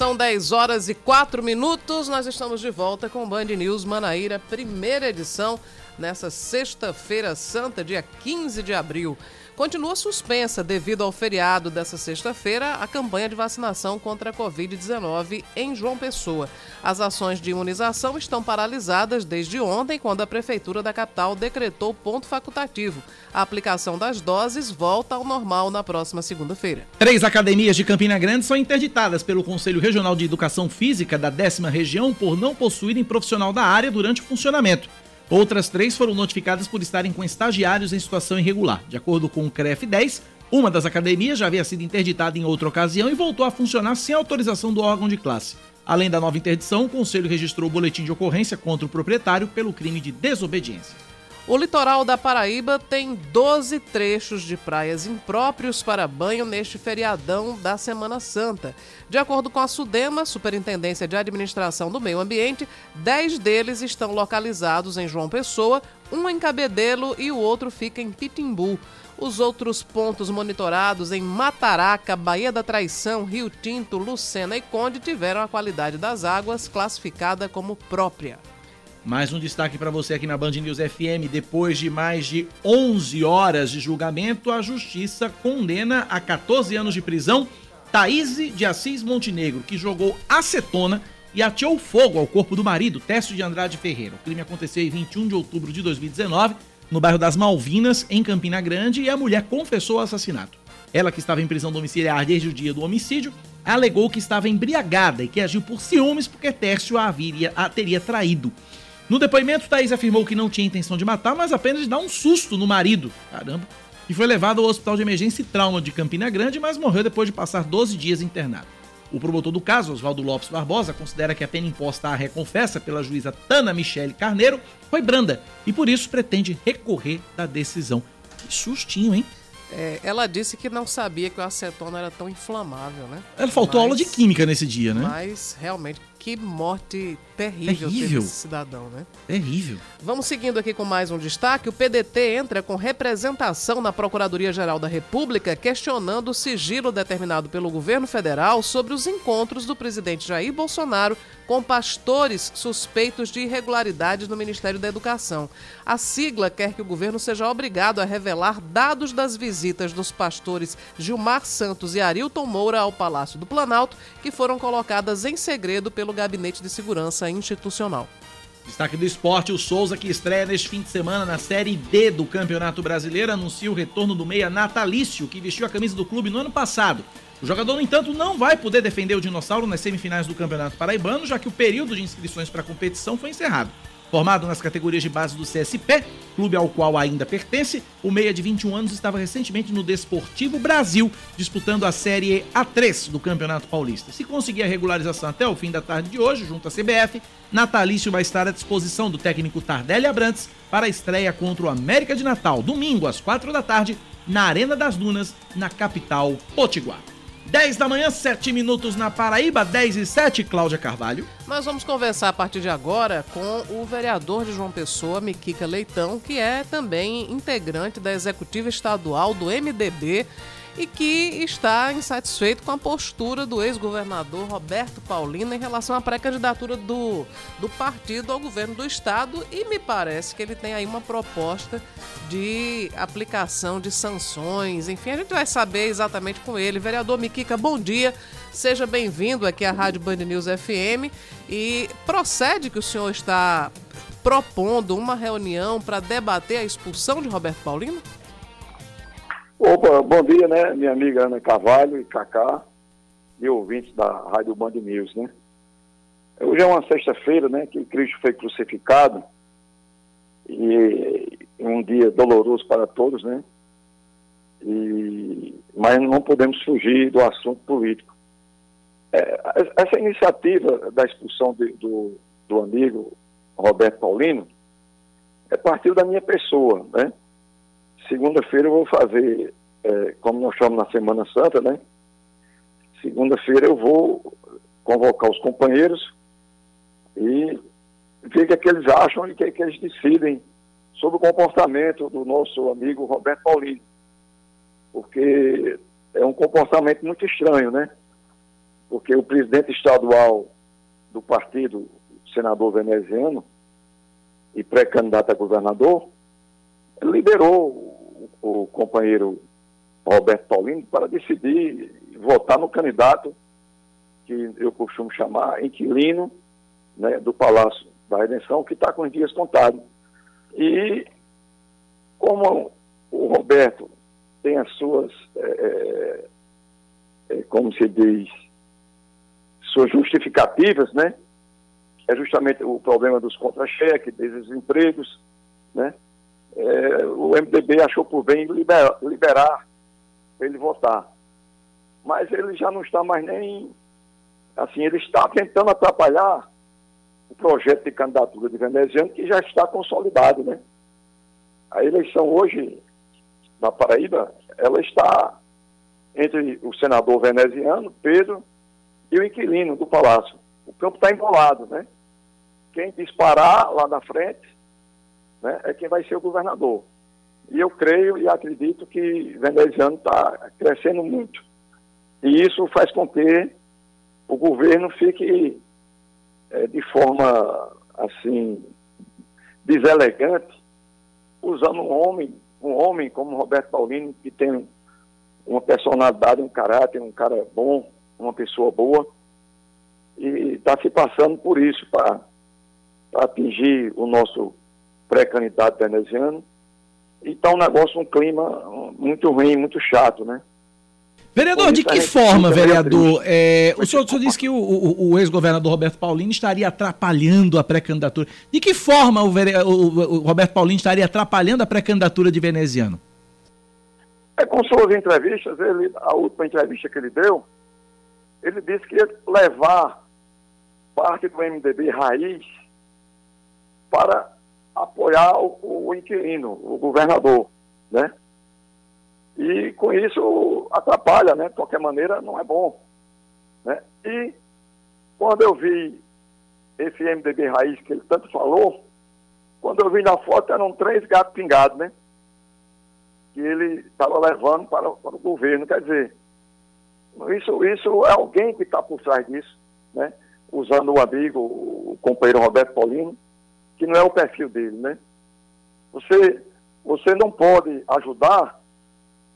C: São 10 horas e 4 minutos. Nós estamos de volta com o Band News Manaíra, primeira edição, nessa sexta-feira santa, dia 15 de abril. Continua suspensa devido ao feriado dessa sexta-feira a campanha de vacinação contra a Covid-19 em João Pessoa. As ações de imunização estão paralisadas desde ontem, quando a Prefeitura da capital decretou ponto facultativo. A aplicação das doses volta ao normal na próxima segunda-feira.
B: Três academias de Campina Grande são interditadas pelo Conselho Regional de Educação Física da décima região por não possuírem profissional da área durante o funcionamento. Outras três foram notificadas por estarem com estagiários em situação irregular. De acordo com o CREF 10, uma das academias já havia sido interditada em outra ocasião e voltou a funcionar sem autorização do órgão de classe. Além da nova interdição, o Conselho registrou o boletim de ocorrência contra o proprietário pelo crime de desobediência.
C: O litoral da Paraíba tem 12 trechos de praias impróprios para banho neste feriadão da Semana Santa. De acordo com a SUDEMA, Superintendência de Administração do Meio Ambiente, 10 deles estão localizados em João Pessoa, um em Cabedelo e o outro fica em Pitimbu. Os outros pontos monitorados em Mataraca, Baía da Traição, Rio Tinto, Lucena e Conde tiveram a qualidade das águas classificada como própria.
B: Mais um destaque para você aqui na Band News FM. Depois de mais de 11 horas de julgamento, a justiça condena a 14 anos de prisão Thaís de Assis Montenegro, que jogou acetona e ateou fogo ao corpo do marido, Técio de Andrade Ferreira. O crime aconteceu em 21 de outubro de 2019, no bairro das Malvinas, em Campina Grande, e a mulher confessou o assassinato. Ela, que estava em prisão domiciliar desde o dia do homicídio, alegou que estava embriagada e que agiu por ciúmes porque Tércio a, haviria, a teria traído. No depoimento, Thaís afirmou que não tinha intenção de matar, mas apenas de dar um susto no marido. Caramba. E foi levado ao Hospital de Emergência e Trauma de Campina Grande, mas morreu depois de passar 12 dias internado. O promotor do caso, Oswaldo Lopes Barbosa, considera que a pena imposta à reconfessa pela juíza Tana Michele Carneiro foi branda e por isso pretende recorrer da decisão. Que sustinho, hein?
C: É, ela disse que não sabia que o acetona era tão inflamável, né?
B: Ela faltou
C: Mas-
B: aula de química nesse dia, né?
C: Mas realmente, que morte terrível,
B: Terrível.
C: esse cidadão, né?
B: Terrível.
C: Vamos seguindo aqui com mais um destaque. O PDT entra com representação na Procuradoria-Geral da República questionando o sigilo determinado pelo governo federal sobre os encontros do presidente Jair Bolsonaro com pastores suspeitos de irregularidades no Ministério da Educação. A sigla quer que o governo seja obrigado a revelar dados das visitas dos pastores Gilmar Santos e Arilton Moura ao Palácio do Planalto, que foram colocadas em segredo pelo Gabinete de Segurança Institucional.
B: Destaque do esporte, o Souza, que estreia neste fim de semana na Série D do Campeonato Brasileiro, anuncia o retorno do meia Natalício, que vestiu a camisa do clube no ano passado. O jogador, no entanto, não vai poder defender o Dinossauro nas semifinais do Campeonato Paraibano, já que o período de inscrições para a competição foi encerrado. Formado nas categorias de base do CSP, clube ao qual ainda pertence, o meia de 21 anos estava recentemente no Desportivo Brasil, disputando a Série A3 do Campeonato Paulista. Se conseguir a regularização até o fim da tarde de hoje, junto à CBF, Natalício vai estar à disposição do técnico Tardelli Abrantes para a estreia contra o América de Natal, domingo às 4 da tarde, na Arena das Dunas, na capital Potiguar. 10 da manhã, 7 minutos na Paraíba, 10 e 7, Cláudia Carvalho.
C: Nós vamos conversar a partir de agora com o vereador de João Pessoa, Miquica Leitão, que é também integrante da executiva estadual do MDB e que está insatisfeito com a postura do ex-governador Roberto Paulino em relação à pré-candidatura do, do partido ao governo do estado e me parece que ele tem aí uma proposta de aplicação de sanções, enfim, a gente vai saber exatamente com ele. Vereador Miquica, bom dia. Seja bem-vindo aqui à Rádio Band News FM e procede que o senhor está propondo uma reunião para debater a expulsão de Roberto Paulino?
L: Opa, bom dia, né, minha amiga Ana Carvalho e Cacá, e ouvintes da Rádio Band News, né? Hoje é uma sexta-feira, né, que Cristo foi crucificado, e um dia doloroso para todos, né? E, mas não podemos fugir do assunto político. É, essa iniciativa da expulsão de- do, do amigo Roberto Paulino é partiu da minha pessoa, né? Segunda-feira eu vou fazer, é, como nós chamamos na Semana Santa, né? Segunda-feira eu vou convocar os companheiros e ver o que, é que eles acham e o que, é que eles decidem sobre o comportamento do nosso amigo Roberto Paulino. Porque é um comportamento muito estranho, né? Porque o presidente estadual do partido, o senador veneziano, e pré-candidato a governador, liberou o, companheiro Roberto Paulino para decidir votar no candidato que eu costumo chamar inquilino né, do Palácio da Redenção, que está com os dias contados. E como o Roberto tem as suas, é, é, como se diz, suas justificativas, né? É justamente o problema dos contra-cheques, dos empregos, né? É, MDB achou por bem liberar, liberar ele votar. Mas ele já não está mais nem. Assim, ele está tentando atrapalhar o projeto de candidatura de veneziano que já está consolidado, né? A eleição hoje na Paraíba, ela está entre o senador veneziano, Pedro, e o inquilino do palácio. O campo está embolado, né? Quem disparar lá na frente né, é quem vai ser o governador. E eu creio e acredito que veneziano está crescendo muito. E isso faz com que o governo fique é, de forma assim deselegante, usando um homem, um homem como Roberto Paulino, que tem uma personalidade, um caráter, um cara bom, uma pessoa boa, e está se passando por isso para atingir o nosso pré-candidato veneziano. E está um negócio, um clima muito ruim, muito chato, né?
B: Vereador, de que forma, vereador? é, o, senhor, o senhor disse que o, o- o ex-governador Roberto Paulino estaria atrapalhando a pré-candidatura. De que forma o, vere- o Roberto Paulino estaria atrapalhando a pré-candidatura de veneziano?
L: É com suas entrevistas, ele, a última entrevista que ele deu, ele disse que ia levar parte do MDB raiz para apoiar o, o inquilino, o governador, né? E com isso atrapalha, né? De qualquer maneira, não é bom. Né? E quando eu vi esse MDB raiz que ele tanto falou, quando eu vi na foto eram três gatos pingados, né? Que ele estava levando para, para, o governo. Quer dizer, isso, isso é alguém que está por trás disso, né? Usando o amigo, o companheiro Roberto Paulino, que não é o perfil dele, né? Você, você não pode ajudar,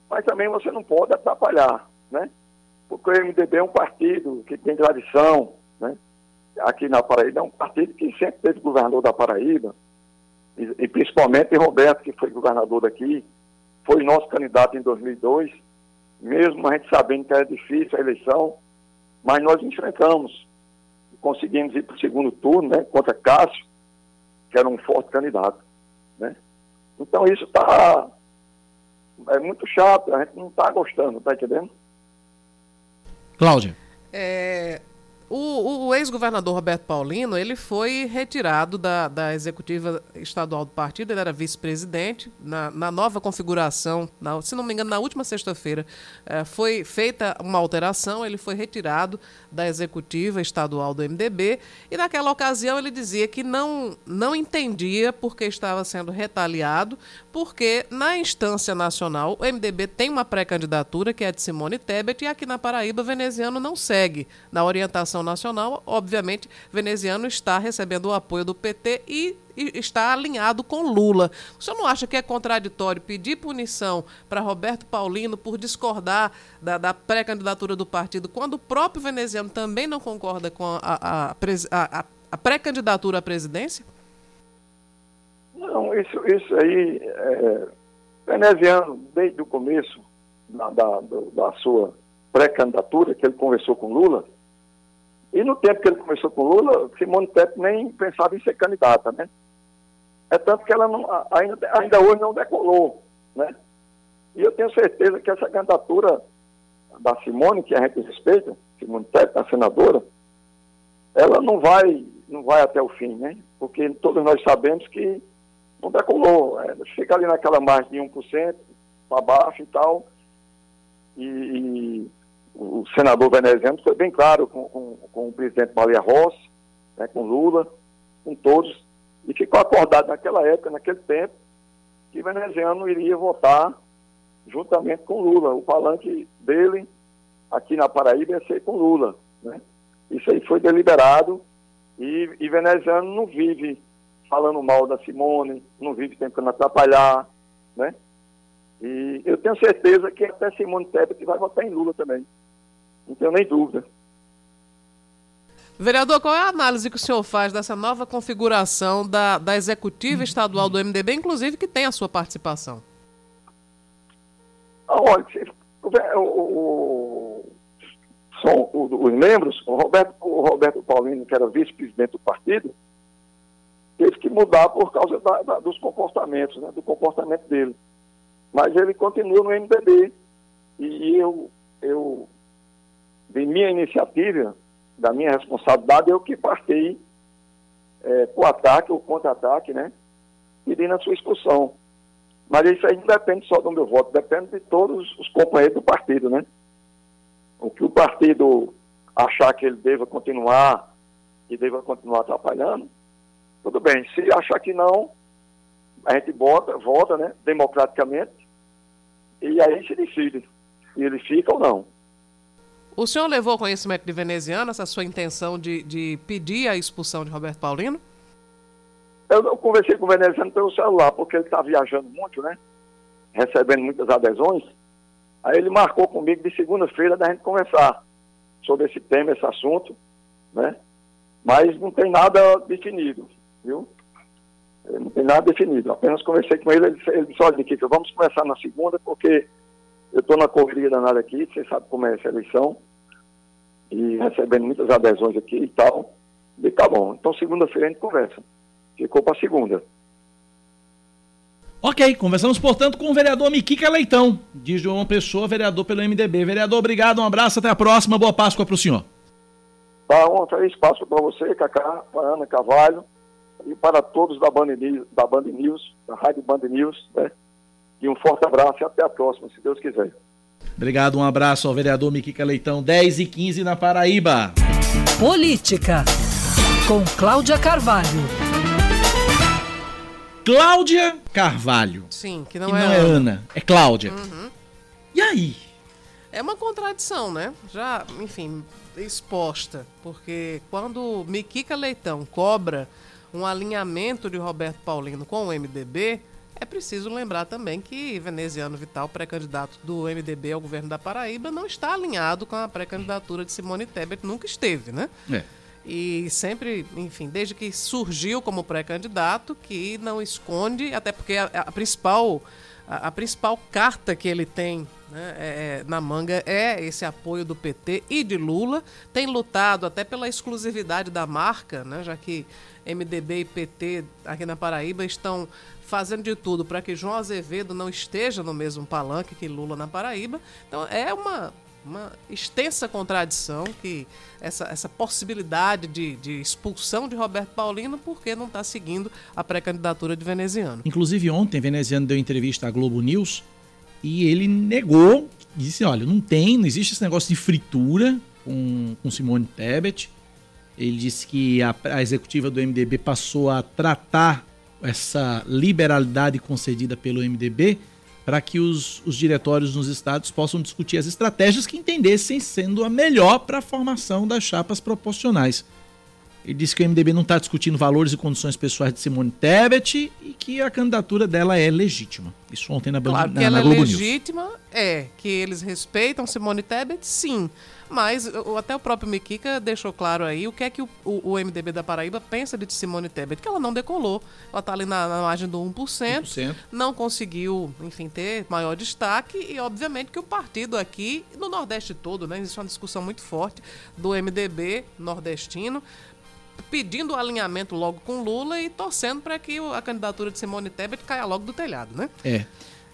L: mas também você não pode atrapalhar, né? Porque o MDB é um partido que tem tradição, né? aqui na Paraíba, é um partido que sempre teve governador da Paraíba, e, e principalmente Roberto, que foi governador daqui, foi nosso candidato em 2002, mesmo a gente sabendo que era difícil a eleição, mas nós enfrentamos, conseguimos ir para o segundo turno, né, contra Cássio, que era um forte candidato, né. Então isso está, é muito chato, a gente não está gostando, está entendendo?
B: Cláudia.
C: É, o, o ex-governador Roberto Paulino, ele foi retirado da, da executiva estadual do partido, ele era vice-presidente. Na, na, nova configuração, na, se não me engano, na última sexta-feira, eh, foi feita uma alteração, ele foi retirado da executiva estadual do MDB. E naquela ocasião ele dizia que não, não entendia porque estava sendo retaliado, porque na instância nacional o MDB tem uma pré-candidatura, que é de Simone Tebet, e aqui na Paraíba, veneziano não segue na orientação nacional, obviamente, veneziano está recebendo o apoio do PT e, está alinhado com Lula. O senhor não acha que é contraditório pedir punição para Roberto Paulino por discordar da, da pré-candidatura do partido, quando o próprio veneziano também não concorda com a, a, a, a pré-candidatura à presidência?
L: Não, isso, isso aí, é, veneziano, desde o começo da, da, da sua pré-candidatura, que ele conversou com Lula, e no tempo que ele começou com Lula, Simone Tebet nem pensava em ser candidata, né? É tanto que ela não, ainda, ainda hoje não decolou, né? E eu tenho certeza que essa candidatura da Simone, que a gente respeita, Simone Tebet, a senadora, ela não vai, não vai até o fim, né? Porque todos nós sabemos que não decolou. É, fica ali naquela margem de 1% para baixo e tal. E o senador veneziano foi bem claro com, com, com o presidente Maria Rossi, né, com Lula, com todos, e ficou acordado naquela época, naquele tempo, que veneziano iria votar juntamente com Lula. O palanque dele, aqui na Paraíba, ia ser com Lula. Né? Isso aí foi deliberado e, e veneziano não vive falando mal da Simone, não vive tentando atrapalhar, né? E eu tenho certeza que até Simone Tebet vai votar em Lula também. Não tenho nem dúvida.
C: Vereador, qual é a análise que o senhor faz dessa nova configuração da, da executiva estadual do MDB, inclusive que tem a sua participação?
L: Ah, olha, o, o, são os membros, o Roberto, o Roberto Paulino, que era vice-presidente do partido, teve que mudar por causa da, da, dos comportamentos, né, do comportamento dele. Mas ele continua no MDB. E eu, eu de minha iniciativa, da minha responsabilidade, eu que partei é, para o ataque ou contra-ataque, né? Pedindo a sua expulsão. Mas isso aí não depende só do meu voto, depende de todos os companheiros do partido, né? O que o partido achar que ele deva continuar e deva continuar atrapalhando, tudo bem. Se achar que não, a gente vota, vota, né? Democraticamente, e aí se decide se ele fica ou não.
C: O senhor levou conhecimento de veneziano essa sua intenção de, de pedir a expulsão de Roberto Paulino?
L: Eu, eu conversei com o veneziano pelo celular, porque ele está viajando muito, né? Recebendo muitas adesões. Aí ele marcou comigo de segunda-feira da gente conversar sobre esse tema, esse assunto, né? Mas não tem nada definido, viu? Não tem nada definido. Apenas conversei com ele, ele disse, olha, Nikita, vamos começar na segunda, porque eu estou na corrida danada aqui, você sabe como é essa eleição, e recebendo muitas adesões aqui e tal. E tá bom, então segunda-feira a gente conversa. Ficou para segunda.
B: Ok, conversamos, portanto, com o vereador Miquica Leitão, de João Pessoa, vereador pelo MDB. Vereador, obrigado, um abraço, até a próxima, boa Páscoa para o senhor.
L: Tá, um feliz Páscoa para você, Cacá, para Ana Carvalho e para todos da Band News, da Band News, da Rádio Band News, né? E um forte abraço e até a próxima, se Deus quiser.
B: Obrigado, um abraço ao vereador Miquica Leitão, 10 e 15 na Paraíba.
A: Política, com Cláudia Carvalho.
B: Cláudia Carvalho.
C: Sim, que não,
B: que
C: é,
B: não é
C: Ana.
B: Ana, é Cláudia.
C: Uhum.
B: E aí?
C: É uma contradição, né? Já, enfim, exposta. Porque quando Miquica Leitão cobra um alinhamento de Roberto Paulino com o MDB, é preciso lembrar também que Veneziano Vital, pré-candidato do MDB ao governo da Paraíba, não está alinhado com a pré-candidatura de Simone Tebet, nunca esteve, né?
B: É.
C: E sempre, enfim, desde que surgiu como pré-candidato, que não esconde, até porque a, a principal a, a, principal carta que ele tem né, é, na manga é esse apoio do PT e de Lula. Tem lutado até pela exclusividade da marca, né, já que MDB e PT aqui na Paraíba estão fazendo de tudo para que João Azevedo não esteja no mesmo palanque que Lula na Paraíba. Então é uma uma extensa contradição que essa, essa possibilidade de, de expulsão de Roberto Paulino porque não está seguindo a pré-candidatura de Veneziano.
B: Inclusive ontem, Veneziano deu entrevista à Globo News e ele negou, disse, olha, não tem, não existe esse negócio de fritura com, com Simone Tebet. Ele disse que a, a executiva do MDB passou a tratar essa liberalidade concedida pelo MDB para que os, os diretórios nos estados possam discutir as estratégias que entendessem sendo a melhor para a formação das chapas proporcionais. Ele disse que o MDB não está discutindo valores e condições pessoais de Simone Tebet e que a candidatura dela é legítima. Isso ontem na,
C: claro
B: na,
C: que ela
B: na Globo
C: é
B: News.
C: legítima, é. Que eles respeitam Simone Tebet, sim. Mas até o próprio Miquica deixou claro aí o que é que o, o- o MDB da Paraíba pensa de Simone Tebet, que ela não decolou. Ela está ali na, na margem do 1%,
B: 1%.
C: não conseguiu, enfim, ter maior destaque e, obviamente, que o partido aqui, no Nordeste todo, né, existe uma discussão muito forte do MDB nordestino, pedindo o alinhamento logo com Lula e torcendo para que o- a candidatura de Simone Tebet caia logo do telhado, né?
B: É.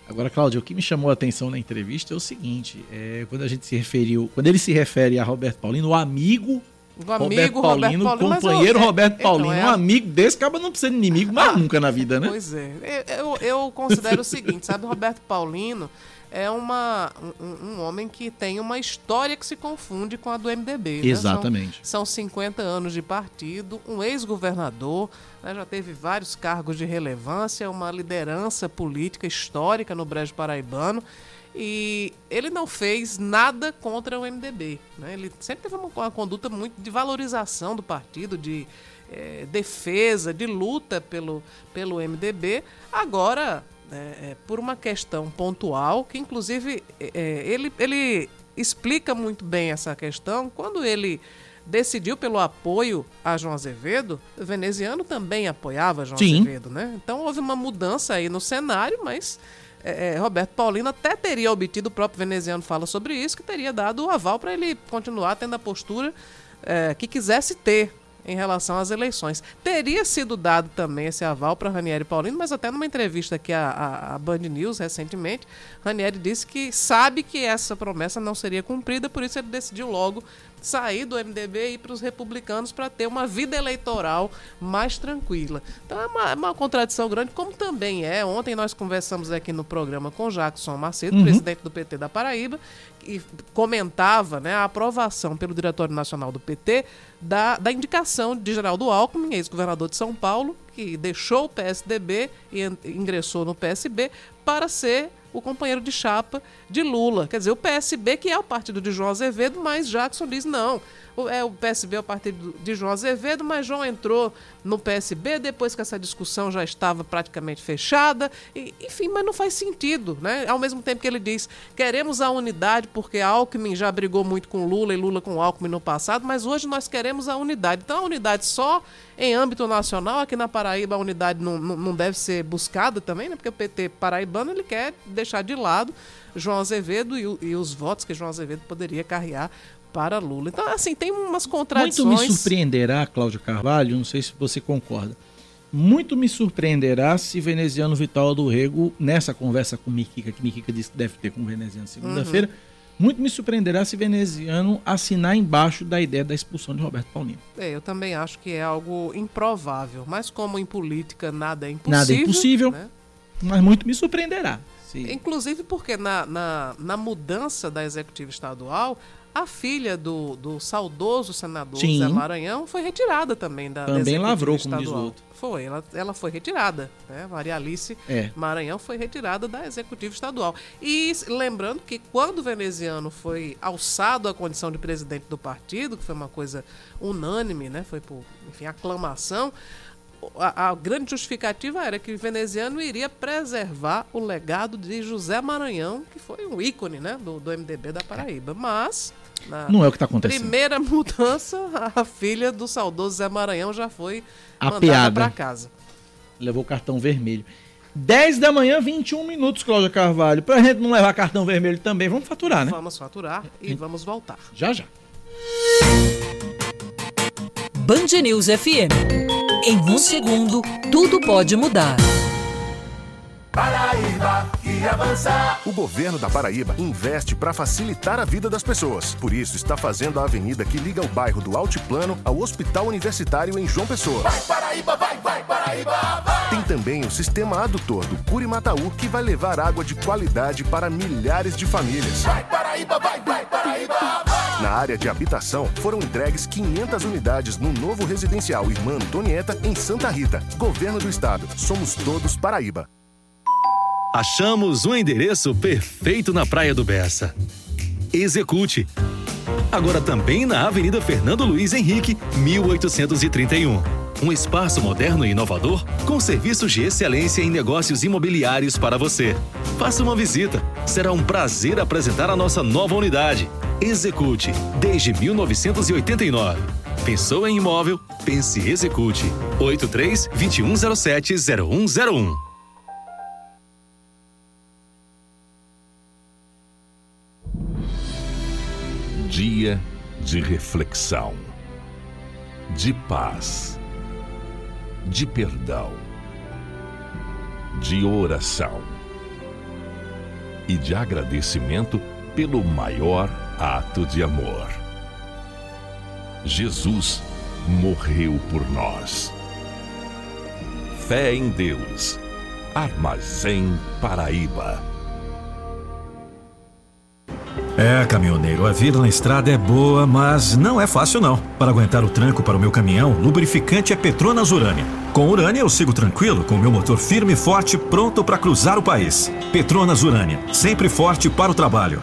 B: Agora, Cláudio, o que me chamou a atenção na entrevista é o seguinte: é, quando a gente se referiu, quando ele se refere a Roberto Paulino, o amigo.
C: O amigo
B: Roberto
C: Roberto
B: Paulino,
C: Paulino, mas
B: companheiro
C: eu- é-
B: Roberto
C: então,
B: Paulino,
C: é
B: um amigo desse acaba não precisa de inimigo mais nunca na vida, né?
C: Pois é. Eu, eu considero o seguinte, sabe? Roberto Paulino é uma, um, um homem que tem uma história que se confunde com a do MDB. né?
B: Exatamente.
C: São, são 50 anos de partido, um ex-governador, né? já teve vários cargos de relevância, uma liderança política histórica no Brejo Paraibano. E ele não fez nada contra o MDB. Né? Ele sempre teve uma, uma conduta muito de valorização do partido, de eh, defesa, de luta pelo, pelo MDB. Agora, é, é, por uma questão pontual, que inclusive é, é, ele, ele explica muito bem essa questão quando ele decidiu pelo apoio a João Azevedo, o veneziano também apoiava João
B: Sim.
C: Azevedo, né? Então houve uma mudança aí no cenário, mas é, é, Roberto Paulino até teria obtido, o próprio veneziano fala sobre isso, que teria dado o aval para ele continuar tendo a postura é, que quisesse ter em relação às eleições. Teria sido dado também esse aval para Ranieri Paulino, mas até numa entrevista aqui à, à, à Band News recentemente, Ranieri disse que sabe que essa promessa não seria cumprida, por isso ele decidiu logo sair do MDB e ir para os republicanos para ter uma vida eleitoral mais tranquila. Então é uma, é uma contradição grande, como também é. Ontem nós conversamos aqui no programa com Jackson Macedo,
B: Uhum.
C: presidente do PT da Paraíba, que comentava né, a aprovação pelo Diretório Nacional do PT da, da indicação de Geraldo Alckmin, ex-governador de São Paulo, que deixou o PSDB e ingressou no PSB para ser o companheiro de chapa de Lula. Quer dizer, o PSB, que é o partido de João Azevedo, mas Jackson diz não. O, é, o PSB é o partido de João Azevedo, mas João entrou no PSB depois que essa discussão já estava praticamente fechada. E, enfim, mas não faz sentido, né? Ao mesmo tempo que ele diz, queremos a unidade porque Alckmin já brigou muito com Lula e Lula com Alckmin no passado, mas hoje nós queremos a unidade. Então a unidade só em âmbito nacional, aqui na Paraíba a unidade não, não, não deve ser buscada também, né? Porque o PT paraibano ele quer deixar de lado João Azevedo e, e os votos que João Azevedo poderia carregar para Lula. Então, assim, tem umas
B: Muito
C: contradições.
B: me surpreenderá, Cláudio Carvalho, não sei se você concorda, Muito me surpreenderá se veneziano Vital do Rego, nessa conversa com Miquica, que Miquica disse que deve ter com o veneziano segunda-feira,
C: Uhum.
B: muito me surpreenderá se veneziano assinar embaixo da ideia da expulsão de Roberto Paulino.
C: É, eu também acho que é algo improvável. Mas como em política nada é impossível.
B: Nada é impossível,
C: né?
B: Mas muito me surpreenderá. Se...
C: Inclusive porque na, na, na mudança da executiva estadual, a filha do, do saudoso senador
B: Sim.
C: Zé Maranhão foi retirada também da, da
B: Também
C: executiva
B: lavrou, como diz o
C: estadual.
B: outro.
C: Foi, ela, ela foi retirada. Né? Maria Alice
B: É.
C: Maranhão foi retirada da executiva estadual. E lembrando que quando o veneziano foi alçado à condição de presidente do partido, que foi uma coisa unânime, né? foi por enfim, aclamação, a, a grande justificativa era que o veneziano iria preservar o legado de José Maranhão, que foi um ícone né, do, do MDB da Paraíba. Mas, na
B: Não é o que tá acontecendo.
C: primeira [LAUGHS] mudança, a filha do saudoso Zé Maranhão já foi mandada
B: Apeada.
C: para casa.
B: Levou cartão vermelho. 10 da manhã, 21 minutos, Cláudia Carvalho. Pra gente não levar cartão vermelho também, vamos faturar, né?
C: Vamos faturar e vamos voltar.
B: Já, já.
A: Band News FM. Em um segundo, tudo pode mudar.
M: Paraíba que avança. O governo da Paraíba investe para facilitar a vida das pessoas. Por isso, está fazendo a avenida que liga o bairro do Altiplano ao Hospital Universitário em João Pessoa. Vai, Paraíba, vai, vai, Paraíba, vai. Tem também o sistema adutor do Curimataú que vai levar água de qualidade para milhares de famílias. Vai, Paraíba, vai, vai. Na área de habitação, foram entregues 500 unidades no novo residencial Irmã Antonieta, em Santa Rita. Governo do Estado. Somos todos Paraíba.
N: Achamos um endereço perfeito na Praia do Bessa. Execute. Agora também na Avenida Fernando Luiz Henrique, 1831. Um espaço moderno e inovador com serviços de excelência em negócios imobiliários para você. Faça uma visita. Será um prazer apresentar a nossa nova unidade. Execute, desde 1989. Pensou em imóvel? Pense Execute. 83 2107 0101.
O: Dia de reflexão, de paz, de perdão, de oração e de agradecimento pelo maior ato de amor. Jesus morreu por nós. Fé em Deus. Armazém Paraíba.
P: É, caminhoneiro, a vida na estrada é boa, mas não é fácil não. Para aguentar o tranco para o meu caminhão, lubrificante é Petronas Urânia. Com Urânia eu sigo tranquilo, com meu motor firme e forte, pronto para cruzar o país. Petronas Urânia, sempre forte para o trabalho.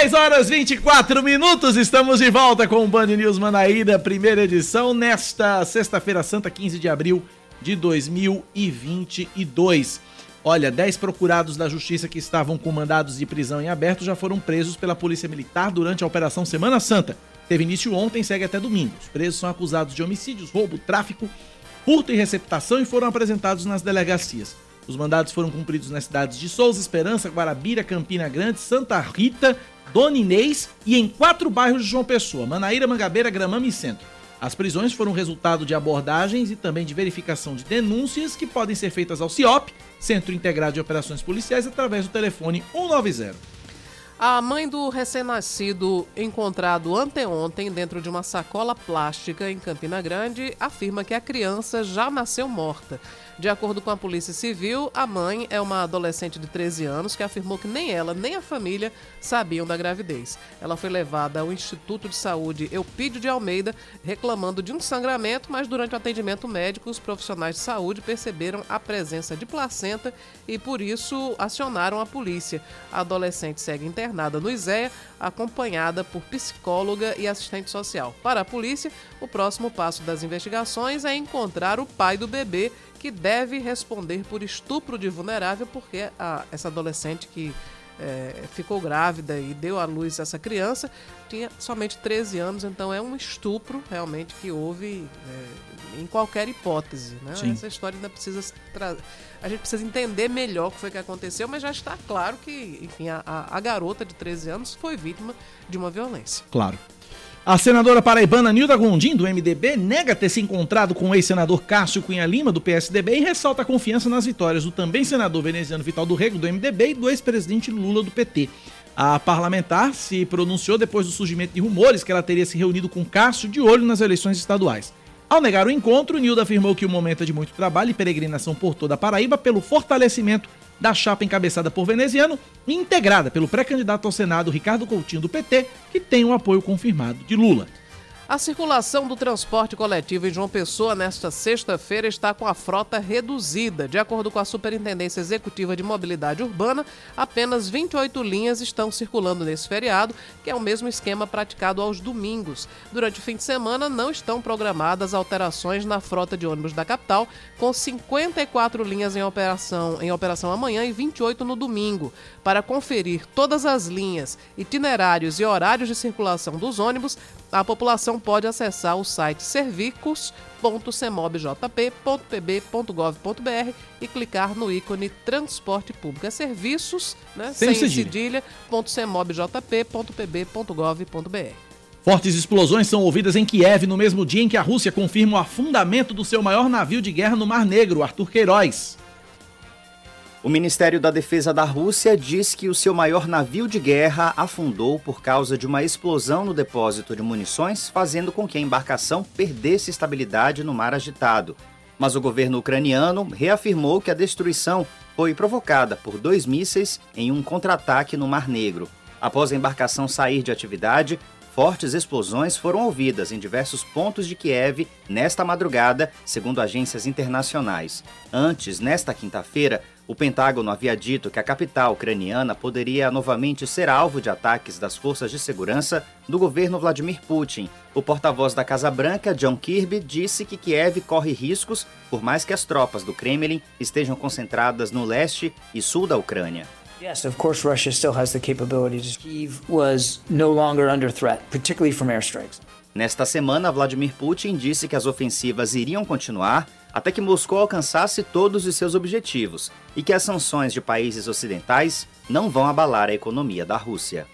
B: Dez horas 24 minutos, estamos de volta com o Band News Manaíra, primeira edição, nesta sexta-feira santa, 15 de abril de 2022. Olha, 10 procurados da justiça que estavam com mandados de prisão em aberto já foram presos pela Polícia Militar durante a Operação Semana Santa. Teve início ontem segue até domingo. Os presos são acusados de homicídios, roubo, tráfico, furto e receptação e foram apresentados nas delegacias. Os mandados foram cumpridos nas cidades de Souza Esperança, Guarabira, Campina Grande, Santa Rita, Dona Inês e em quatro bairros de João Pessoa, Manaíra, Mangabeira, Gramame e Centro. As prisões foram resultado de abordagens e também de verificação de denúncias que podem ser feitas ao CIOP, Centro Integrado de Operações Policiais, através do telefone 190.
C: A mãe do recém-nascido, encontrado anteontem dentro de uma sacola plástica em Campina Grande, afirma que a criança já nasceu morta. De acordo com a Polícia Civil, a mãe é uma adolescente de 13 anos que afirmou que nem ela nem a família sabiam da gravidez. Ela foi levada ao Instituto de Saúde Eupídio de Almeida reclamando de um sangramento, mas durante o atendimento médico, os profissionais de saúde perceberam a presença de placenta e por isso acionaram a polícia. A adolescente segue internada no ISEA, acompanhada por psicóloga e assistente social. Para a polícia, o próximo passo das investigações é encontrar o pai do bebê que deve responder por estupro de vulnerável, porque a, essa adolescente que é, ficou grávida e deu à luz essa criança tinha somente 13 anos, então é um estupro realmente que houve é, em qualquer hipótese. Né?
B: Sim.
C: Essa história ainda precisa trazer. A gente precisa entender melhor o que foi que aconteceu, mas já está claro que, enfim, a, a garota de 13 anos foi vítima de uma violência.
B: Claro. A senadora paraibana Nilda Gondim, do MDB, nega ter se encontrado com o ex-senador Cássio Cunha Lima, do PSDB, e ressalta a confiança nas vitórias do também senador veneziano Vital do Rego, do MDB, e do ex-presidente Lula, do PT. A parlamentar se pronunciou depois do surgimento de rumores que ela teria se reunido com Cássio de olho nas eleições estaduais. Ao negar o encontro, Nilda afirmou que o momento é de muito trabalho e peregrinação por toda a Paraíba pelo fortalecimento da chapa encabeçada por veneziano e integrada pelo pré-candidato ao Senado Ricardo Coutinho do PT, que tem o apoio confirmado de Lula.
C: A circulação do transporte coletivo em João Pessoa nesta sexta-feira está com a frota reduzida. De acordo com a Superintendência Executiva de Mobilidade Urbana, apenas 28 linhas estão circulando nesse feriado, que é o mesmo esquema praticado aos domingos. Durante o fim de semana, não estão programadas alterações na frota de ônibus da capital, com 54 linhas em operação, em operação amanhã e 28 no domingo. Para conferir todas as linhas, itinerários e horários de circulação dos ônibus, a população pode acessar o site servicos.semobjp.pb.gov.br e clicar no ícone Transporte Público. É serviços, né,
B: Sem
C: sem
B: cedilha.
C: cedilha.semobjp.pb.gov.br.
B: Fortes explosões são ouvidas em Kiev no mesmo dia em que a Rússia confirma o afundamento do seu maior navio de guerra no Mar Negro, Arthur Queiroz.
Q: O Ministério da Defesa da Rússia diz que o seu maior navio de guerra afundou por causa de uma explosão no depósito de munições, fazendo com que a embarcação perdesse estabilidade no mar agitado. Mas o governo ucraniano reafirmou que a destruição foi provocada por dois mísseis em um contra-ataque no Mar Negro. Após a embarcação sair de atividade, fortes explosões foram ouvidas em diversos pontos de Kiev nesta madrugada, segundo agências internacionais. Antes, nesta quinta-feira, o Pentágono havia dito que a capital ucraniana poderia novamente ser alvo de ataques das forças de segurança do governo Vladimir Putin. O porta-voz da Casa Branca, John Kirby, disse que Kiev corre riscos, por mais que as tropas do Kremlin estejam concentradas no leste e sul da Ucrânia.
R: Yes, of course, Russia still has the capabilities. Kyiv was no longer under threat, particularly from airstrikes.
Q: Nesta semana, Vladimir Putin disse que as ofensivas iriam continuar até que Moscou alcançasse todos os seus objetivos e que as sanções de países ocidentais não vão abalar a economia da Rússia.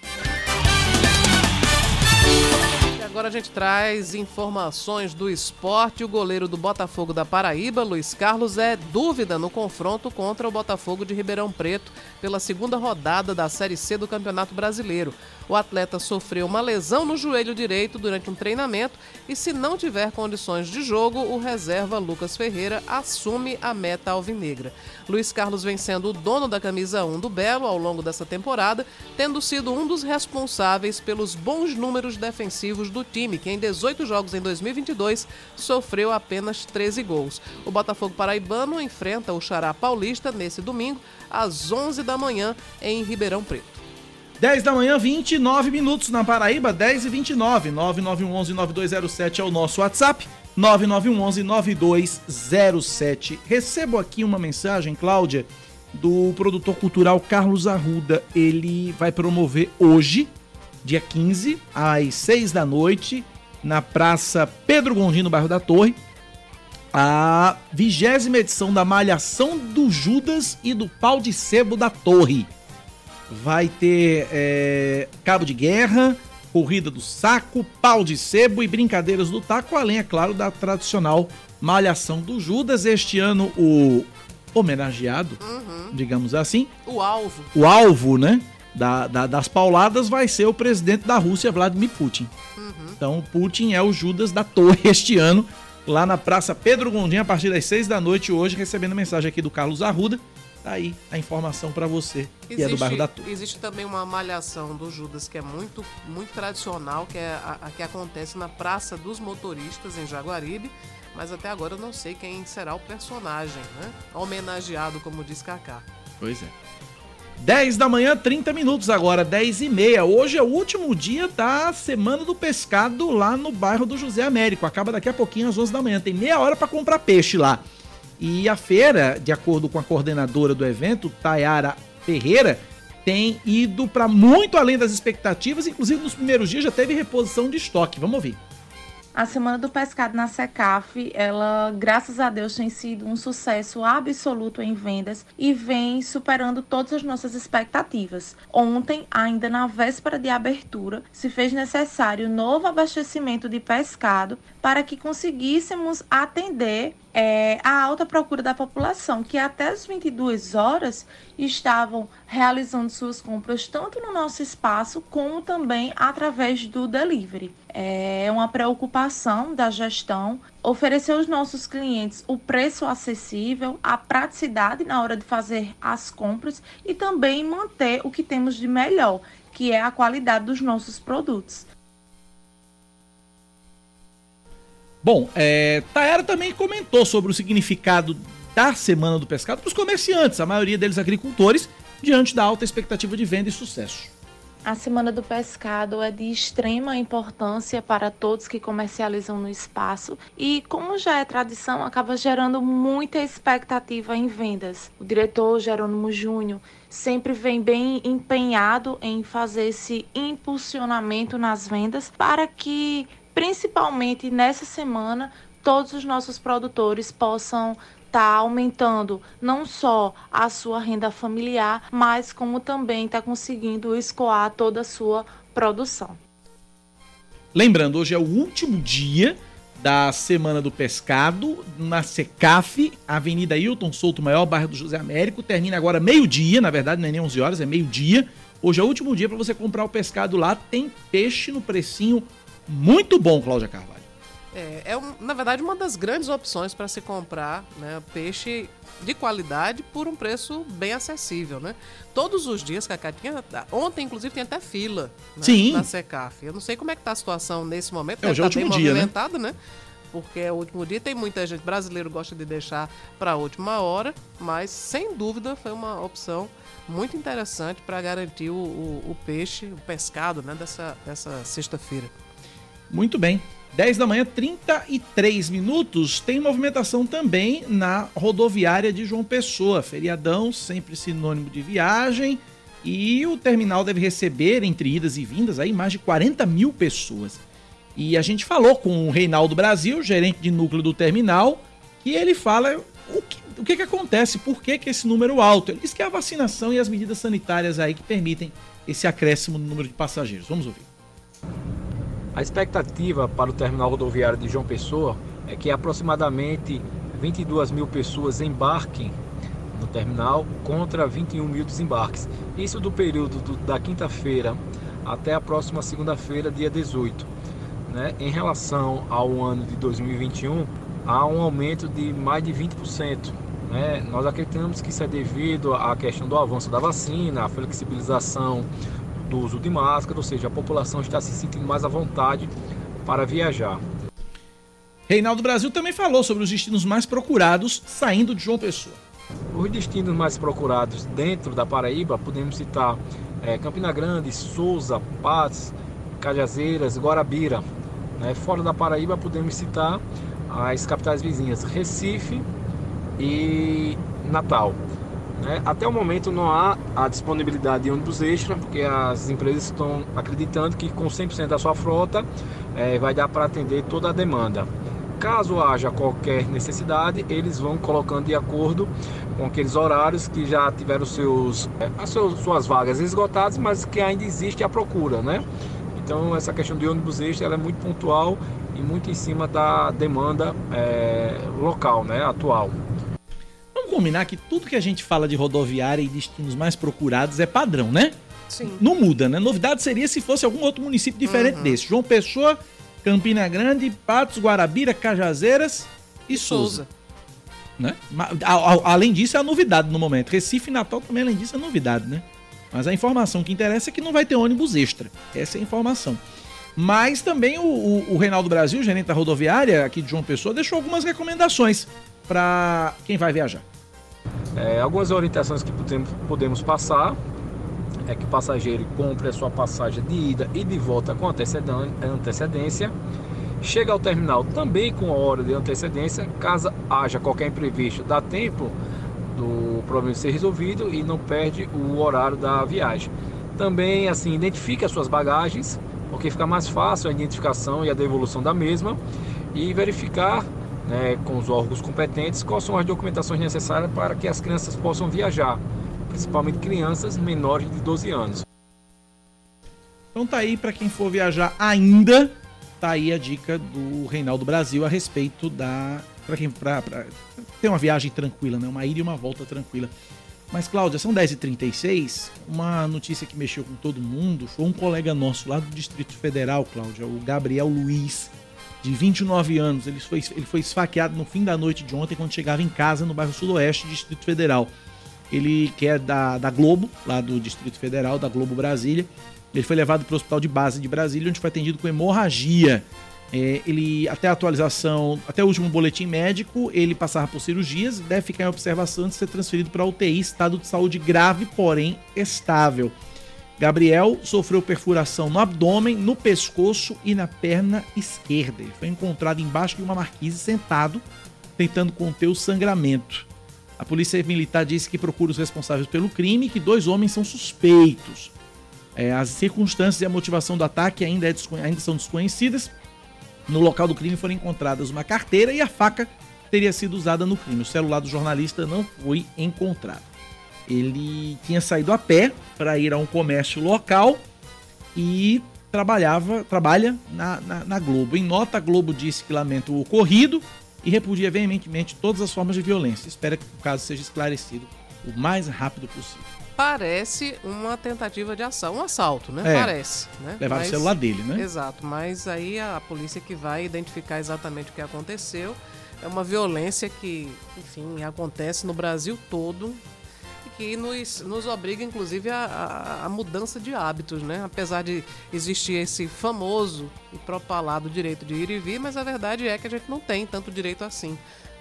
C: Agora a gente traz informações do esporte. O goleiro do Botafogo da Paraíba, Luiz Carlos, é dúvida no confronto contra o Botafogo de Ribeirão Preto pela segunda rodada da Série C do Campeonato Brasileiro. O atleta sofreu uma lesão no joelho direito durante um treinamento e, se não tiver condições de jogo, o reserva Lucas Ferreira assume a meta alvinegra. Luiz Carlos vem sendo o dono da camisa 1 do Belo ao longo dessa temporada, tendo sido um dos responsáveis pelos bons números defensivos do time, que em 18 jogos em 2022 sofreu apenas 13 gols. O Botafogo paraibano enfrenta o Xará Paulista nesse domingo, às 11 da manhã, em Ribeirão Preto.
B: 10 da manhã, 29 minutos na Paraíba, 10 e 29. 9911-9207 é o nosso WhatsApp. 9911-9207. Recebo aqui uma mensagem, Cláudia, do produtor cultural Carlos Arruda. Ele vai promover hoje, dia 15, às 6 da noite, na Praça Pedro Gondim, no bairro da Torre, a vigésima edição da Malhação do Judas e do Pau de Sebo da Torre vai ter é, cabo de guerra, corrida do saco, pau de sebo e brincadeiras do taco, além, é claro, da tradicional malhação do Judas. Este ano, o homenageado, digamos assim,
C: O alvo.
B: o alvo, né, da, da- das pauladas vai ser o presidente da Rússia, Vladimir Putin. Então, Putin é o Judas da torre [LAUGHS] este ano lá na Praça Pedro Gondim a partir das 6 da noite hoje, recebendo mensagem aqui do Carlos Arruda. Tá aí a informação para você, que é do bairro da Torre.
C: existe também uma malhação do Judas que é muito, muito tradicional, que é a, a que acontece na Praça dos Motoristas, em Jaguaribe. Mas até agora eu não sei quem será o personagem, né? Homenageado, como diz Kaká.
B: Pois é. 10 da manhã, 30 minutos agora, 10 e meia. Hoje é o último dia da Semana do Pescado lá no bairro do José Américo. Acaba daqui a pouquinho, às 11 da manhã. Tem meia hora para comprar peixe lá. E a feira, de acordo com a coordenadora do evento, Tayara Ferreira, tem ido para muito além das expectativas. Inclusive, nos primeiros dias já teve reposição de estoque. Vamos ouvir.
S: A Semana do Pescado na Secaf, ela, graças a Deus, tem sido um sucesso absoluto em vendas e vem superando todas as nossas expectativas. Ontem, ainda na véspera de abertura, se fez necessário novo abastecimento de pescado para que conseguíssemos atender é, a alta procura da população, que até as 22 horas estavam realizando suas compras tanto no nosso espaço como também através do delivery. É uma preocupação da gestão oferecer aos nossos clientes o preço acessível, a praticidade na hora de fazer as compras e também manter o que temos de melhor, que é a qualidade dos nossos produtos.
B: Bom, é, Taera também comentou sobre o significado da Semana do Pescado para os comerciantes, a maioria deles agricultores, diante da alta expectativa de venda e sucesso.
S: A Semana do Pescado é de extrema importância para todos que comercializam no espaço e, como já é tradição, acaba gerando muita expectativa em vendas. O diretor Jerônimo Júnior sempre vem bem empenhado em fazer esse impulsionamento nas vendas para que principalmente nessa semana, todos os nossos produtores possam estar tá aumentando não só a sua renda familiar, mas como também está conseguindo escoar toda a sua produção.
B: Lembrando, hoje é o último dia da Semana do Pescado na Secaf, Avenida Hilton Souto Maior, bairro do José Américo. Termina agora meio-dia, na verdade não é nem 11 horas, é meio-dia. Hoje é o último dia para você comprar o pescado lá. Tem peixe no precinho muito bom, Cláudia Carvalho.
C: É, é na verdade uma das grandes opções para se comprar né, peixe de qualidade por um preço bem acessível, né? Todos os dias, Cacá, tinha, ontem inclusive tem até fila né,
B: Sim.
C: na Secaf. Eu não sei como é que tá a situação nesse momento,
B: é, hoje é o
C: tá
B: último dia, né?
C: né? Porque é o último dia, tem muita gente brasileiro gosta de deixar para a última hora, mas sem dúvida foi uma opção muito interessante para garantir o, o, o, peixe, o pescado, né, dessa, dessa sexta-feira.
B: Muito bem. 10 da manhã, 33 minutos. Tem movimentação também na rodoviária de João Pessoa. Feriadão, sempre sinônimo de viagem. E o terminal deve receber, entre idas e vindas, aí mais de 40 mil pessoas. E a gente falou com o Reinaldo Brasil, gerente de núcleo do terminal, que ele fala o que, o que, que acontece, por que, que esse número alto. Ele diz que é a vacinação e as medidas sanitárias aí que permitem esse acréscimo no número de passageiros. Vamos ouvir.
T: A expectativa para o terminal rodoviário de João Pessoa é que aproximadamente 22 mil pessoas embarquem no terminal contra 21 mil desembarques. Isso do período do, da quinta-feira até a próxima segunda-feira, dia 18. Né? Em relação ao ano de 2021, há um aumento de mais de 20%. Né? Nós acreditamos que isso é devido à questão do avanço da vacina, a flexibilização do uso de máscara, ou seja, a população está se sentindo mais à vontade para viajar.
B: Reinaldo Brasil também falou sobre os destinos mais procurados saindo de João Pessoa.
T: Os destinos mais procurados dentro da Paraíba, podemos citar é, Campina Grande, Souza, Paz, Cajazeiras, Guarabira. Né? Fora da Paraíba, podemos citar as capitais vizinhas, Recife e Natal. Né? Até o momento não há a disponibilidade de ônibus extra, porque as empresas estão acreditando que com 100% da sua frota é, vai dar para atender toda a demanda. Caso haja qualquer necessidade, eles vão colocando de acordo com aqueles horários que já tiveram seus, é, as suas vagas esgotadas, mas que ainda existe a procura, né? Então essa questão de ônibus extra é muito pontual e muito em cima da demanda é, local, né, atual.
B: Combinar que tudo que a gente fala de rodoviária e destinos mais procurados é padrão, né?
C: Sim.
B: Não muda, né? Novidade seria se fosse algum outro município diferente
C: Uhum.
B: desse. João Pessoa Campina Grande, Patos, Guarabira, Cajazeiras e Souza. Né? A- a- Além disso, é a novidade no momento. Recife e Natal também, além disso, é novidade, né? Mas a informação que interessa é que não vai ter ônibus extra. Essa é a informação. Mas também o, o, o Reinaldo Brasil, gerente da rodoviária aqui de João Pessoa, deixou algumas recomendações para quem vai viajar.
T: É, algumas orientações que podemos, passar é que o passageiro compre a sua passagem de ida e de volta com antecedência. Chega ao terminal também com hora de antecedência. Caso haja qualquer imprevisto, dá tempo do problema ser resolvido e não perde o horário da viagem. Também, assim, identifique as suas bagagens, porque fica mais fácil a identificação e a devolução da mesma e verificar né, com os órgãos competentes quais são as documentações necessárias para que as crianças possam viajar, principalmente crianças menores de 12 anos.
B: Então tá aí para quem for viajar ainda, tá aí a dica do Reinaldo Brasil a respeito da para quem pra, pra ter uma viagem tranquila, né? Uma ida e uma volta tranquila. Mas Cláudia, são 10h36, uma notícia que mexeu com todo mundo, foi um colega nosso lá do Distrito Federal, Cláudia, o Gabriel Luiz, de 29 anos. Ele foi, ele foi esfaqueado no fim da noite de ontem quando chegava em casa no bairro Sudoeste, Distrito Federal. Ele que é da, da Globo, lá do Distrito Federal, da Globo Brasília. Ele foi levado para o Hospital de Base de Brasília, onde foi atendido com hemorragia. É, ele, até a atualização, até o último boletim médico, ele passava por cirurgias, deve ficar em observação antes de ser transferido para UTI, estado de saúde grave, porém estável. Gabriel sofreu perfuração no abdômen, no pescoço e na perna esquerda. Ele foi encontrado embaixo de uma marquise sentado, tentando conter o sangramento. A polícia militar disse que procura os responsáveis pelo crime e que dois homens são suspeitos. É, as circunstâncias e a motivação do ataque ainda, é desconhe- ainda são desconhecidas. No local do crime foram encontradas uma carteira e a faca teria sido usada no crime. O celular do jornalista não foi encontrado. Ele tinha saído a pé para ir a um comércio local e trabalhava, trabalha na, na, na Globo. Em nota, a Globo disse que lamenta o ocorrido e repudia veementemente todas as formas de violência. Espera que o caso seja esclarecido o mais rápido possível.
C: Parece uma tentativa de ação, um assalto, né?
B: É.
C: Parece. Né?
B: Levaram o celular dele, né?
C: Exato, mas aí a polícia que vai identificar exatamente o que aconteceu. É uma violência que, enfim, acontece no Brasil todo que nos, nos obriga, inclusive, a, a, mudança de hábitos, né? Apesar de existir esse famoso e propalado direito de ir e vir, mas a verdade é que a gente não tem tanto direito assim.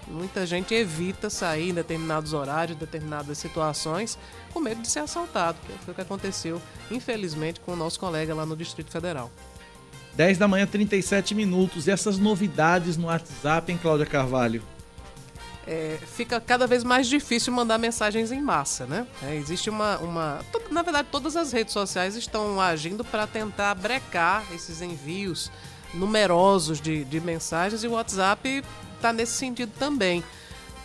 C: Muita gente evita sair em determinados horários, em determinadas situações, com medo de ser assaltado, que foi o que aconteceu, infelizmente, com o nosso colega lá no Distrito Federal.
B: 10 da manhã, 37 minutos. E essas novidades no WhatsApp, hein, Cláudia Carvalho?
C: É, fica cada vez mais difícil mandar mensagens em massa, né? É, existe uma, uma. Na verdade, todas as redes sociais estão agindo para tentar brecar esses envios numerosos de, de mensagens e o WhatsApp está nesse sentido também.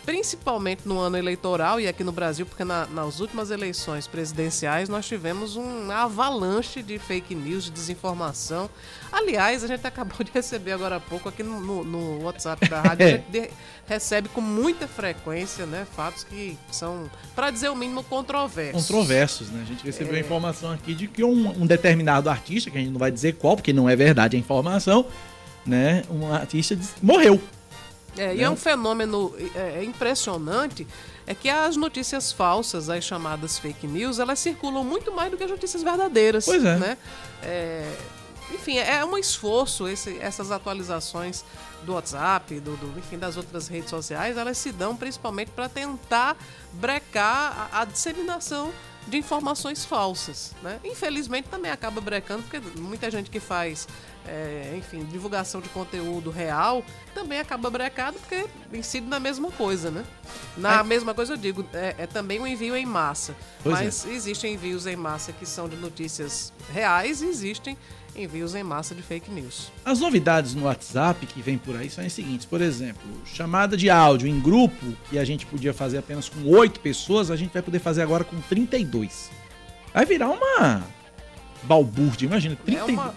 C: Principalmente no ano eleitoral e aqui no Brasil, porque na- nas últimas eleições presidenciais nós tivemos um avalanche de fake news, de desinformação. Aliás, a gente [LAUGHS] acabou de receber agora há pouco aqui no, no- no WhatsApp da rádio, a [LAUGHS] gente de- recebe com muita frequência né, fatos que são, para dizer o mínimo, controversos.
B: Controversos, né? A gente recebeu
C: É.
B: a informação aqui de que um, um determinado artista, que a gente não vai dizer qual, porque não é verdade a informação, né? Um artista morreu.
C: É, e
B: né?
C: é um fenômeno é, é impressionante é que as notícias falsas, as chamadas fake news, elas circulam muito mais do que as notícias verdadeiras.
B: Pois é.
C: Né? É, enfim, é um esforço esse- essas atualizações do WhatsApp, do, do- enfim, das outras redes sociais, elas se dão principalmente para tentar brecar a, a disseminação de informações falsas. Né? Infelizmente também acaba brecando, porque muita gente que faz, é, enfim, divulgação de conteúdo real também acaba brecado porque incide na mesma coisa, né? Na
B: É.
C: mesma coisa eu digo, é, é também o envio em massa.
B: Pois é.
C: mas existem envios em massa que são de notícias reais e existem envios em massa de fake news.
B: As novidades no WhatsApp que vem por aí são as seguintes. Por exemplo, chamada de áudio em grupo, que a gente podia fazer apenas com 8 pessoas, a gente vai poder fazer agora com 32. Vai virar uma balbúrdia, imagina.
C: É
B: 32.
C: uma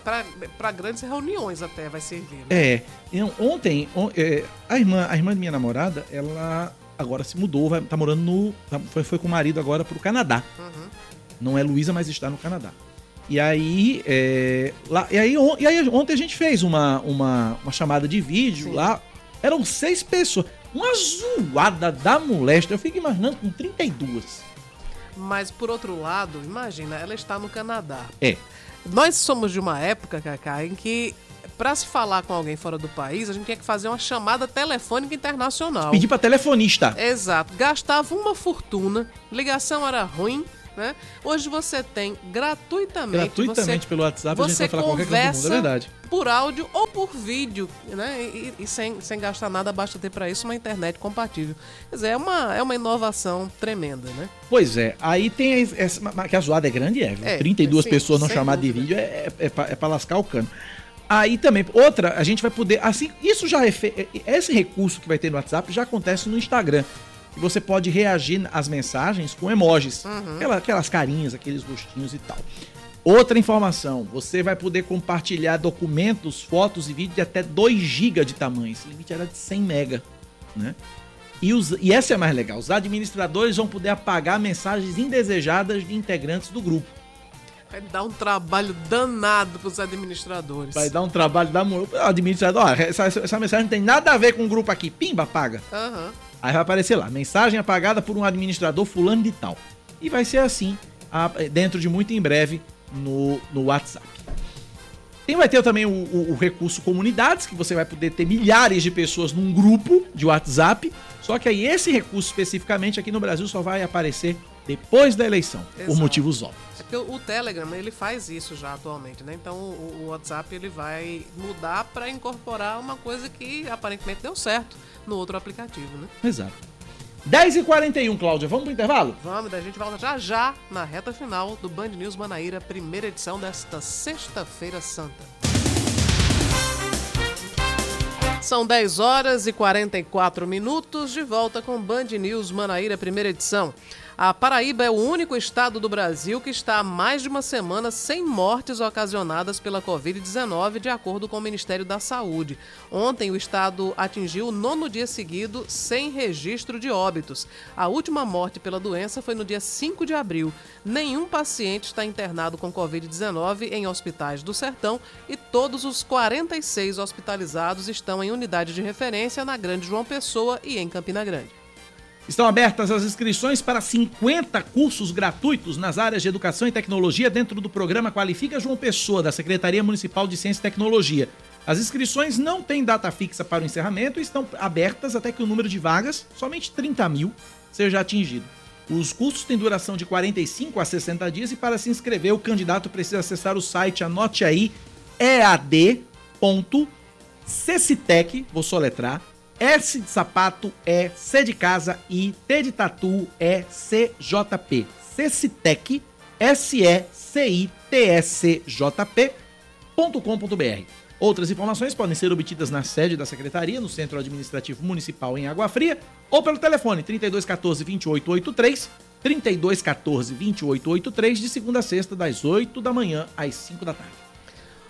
C: para grandes reuniões até vai servir. Né?
B: É, eu- ontem, on- é, a irmã, a irmã de minha namorada, ela agora se mudou, vai, tá morando no. tá- foi, foi com o marido agora pro Canadá.
C: Uhum.
B: Não é Luísa, mas está no Canadá. E aí, é, lá, e aí, on- e aí ontem a gente fez uma, uma, uma chamada de vídeo lá. Eram seis pessoas. Uma zoada da moléstia. Eu fico imaginando com 32.
C: Mas por outro lado, imagina, ela está no Canadá.
B: É.
C: Nós somos de uma época, Cacá, em que para se falar com alguém fora do país, a gente tinha que fazer uma chamada telefônica internacional.
B: Pedir pra telefonista.
C: Exato. Gastava uma fortuna, ligação era ruim, né? Hoje você tem gratuitamente.
B: Gratuitamente
C: você,
B: pelo WhatsApp, a gente
C: você
B: vai falar com qualquer canto do mundo, é verdade.
C: por áudio ou por vídeo, né? E, e sem, sem gastar nada, basta ter para isso uma internet compatível. Quer dizer, é uma, é uma inovação tremenda, né?
B: Pois é, aí tem essa, que a zoada é grande, é, viu?
C: É,
B: 32
C: sim,
B: pessoas não chamar de vídeo é, é, é, pra, é pra lascar o cano. Aí também, outra, a gente vai poder, assim, isso já é, fe- esse recurso que vai ter no WhatsApp já acontece no Instagram. E você pode reagir às mensagens com emojis,
C: Uhum.
B: aquela- aquelas carinhas, aqueles rostinhos e tal. Outra informação, você vai poder compartilhar documentos, fotos e vídeos de até 2 GB de tamanho. Esse limite era de 100 mega, né? E, os, e essa é a mais legal, os administradores vão poder apagar mensagens indesejadas de integrantes do grupo.
C: Vai dar um trabalho danado pros administradores.
B: Vai dar um trabalho da administrador, ó, essa, essa mensagem não tem nada a ver com o grupo aqui. Pimba, apaga.
C: Aham.
B: Aí vai aparecer lá, mensagem apagada por um administrador fulano de tal. E vai ser assim, dentro de muito em breve, no, no WhatsApp. Tem, vai ter também o, o- o recurso comunidades, que você vai poder ter milhares de pessoas num grupo de WhatsApp. Só que aí esse recurso especificamente aqui no Brasil só vai aparecer depois da eleição, por
C: Exato.
B: motivos óbvios.
C: É porque o Telegram, ele faz isso já atualmente, né? Então o, o WhatsApp ele vai mudar para incorporar uma coisa que aparentemente deu certo no outro aplicativo, né?
B: Exato. 10h41, Cláudia, vamos pro intervalo?
C: Vamos, a gente volta já já na reta final do Band News Manaíra, primeira edição desta sexta-feira santa. São 10 horas e 44 minutos, de volta com Band News Manaíra, primeira edição. A Paraíba é o único estado do Brasil que está há mais de uma semana sem mortes ocasionadas pela Covid-19, de acordo com o Ministério da Saúde. Ontem, o estado atingiu o nono dia seguido sem registro de óbitos. A última morte pela doença foi no dia 5 de abril. Nenhum paciente está internado com Covid-19 em hospitais do Sertão e todos os 46 hospitalizados estão em unidade de referência na Grande João Pessoa e em Campina Grande.
B: Estão abertas as inscrições para 50 cursos gratuitos nas áreas de educação e tecnologia dentro do programa Qualifica João Pessoa, da Secretaria Municipal de Ciência e Tecnologia. As inscrições não têm data fixa para o encerramento e estão abertas até que o número de vagas, somente 30 mil, seja atingido. Os cursos têm duração de 45 a 60 dias e para se inscrever o candidato precisa acessar o site, anote aí, ead.cecitec, vou soletrar, S de sapato é C de casa e T de tatu é CJP. Cecitec, S-E-C-I-T-S-J-P.com.br. Outras informações podem ser obtidas na sede da Secretaria, no Centro Administrativo Municipal em Água Fria, ou pelo telefone 3214 2883, 3214 2883, de segunda a sexta, das 8 da manhã às 5 da tarde.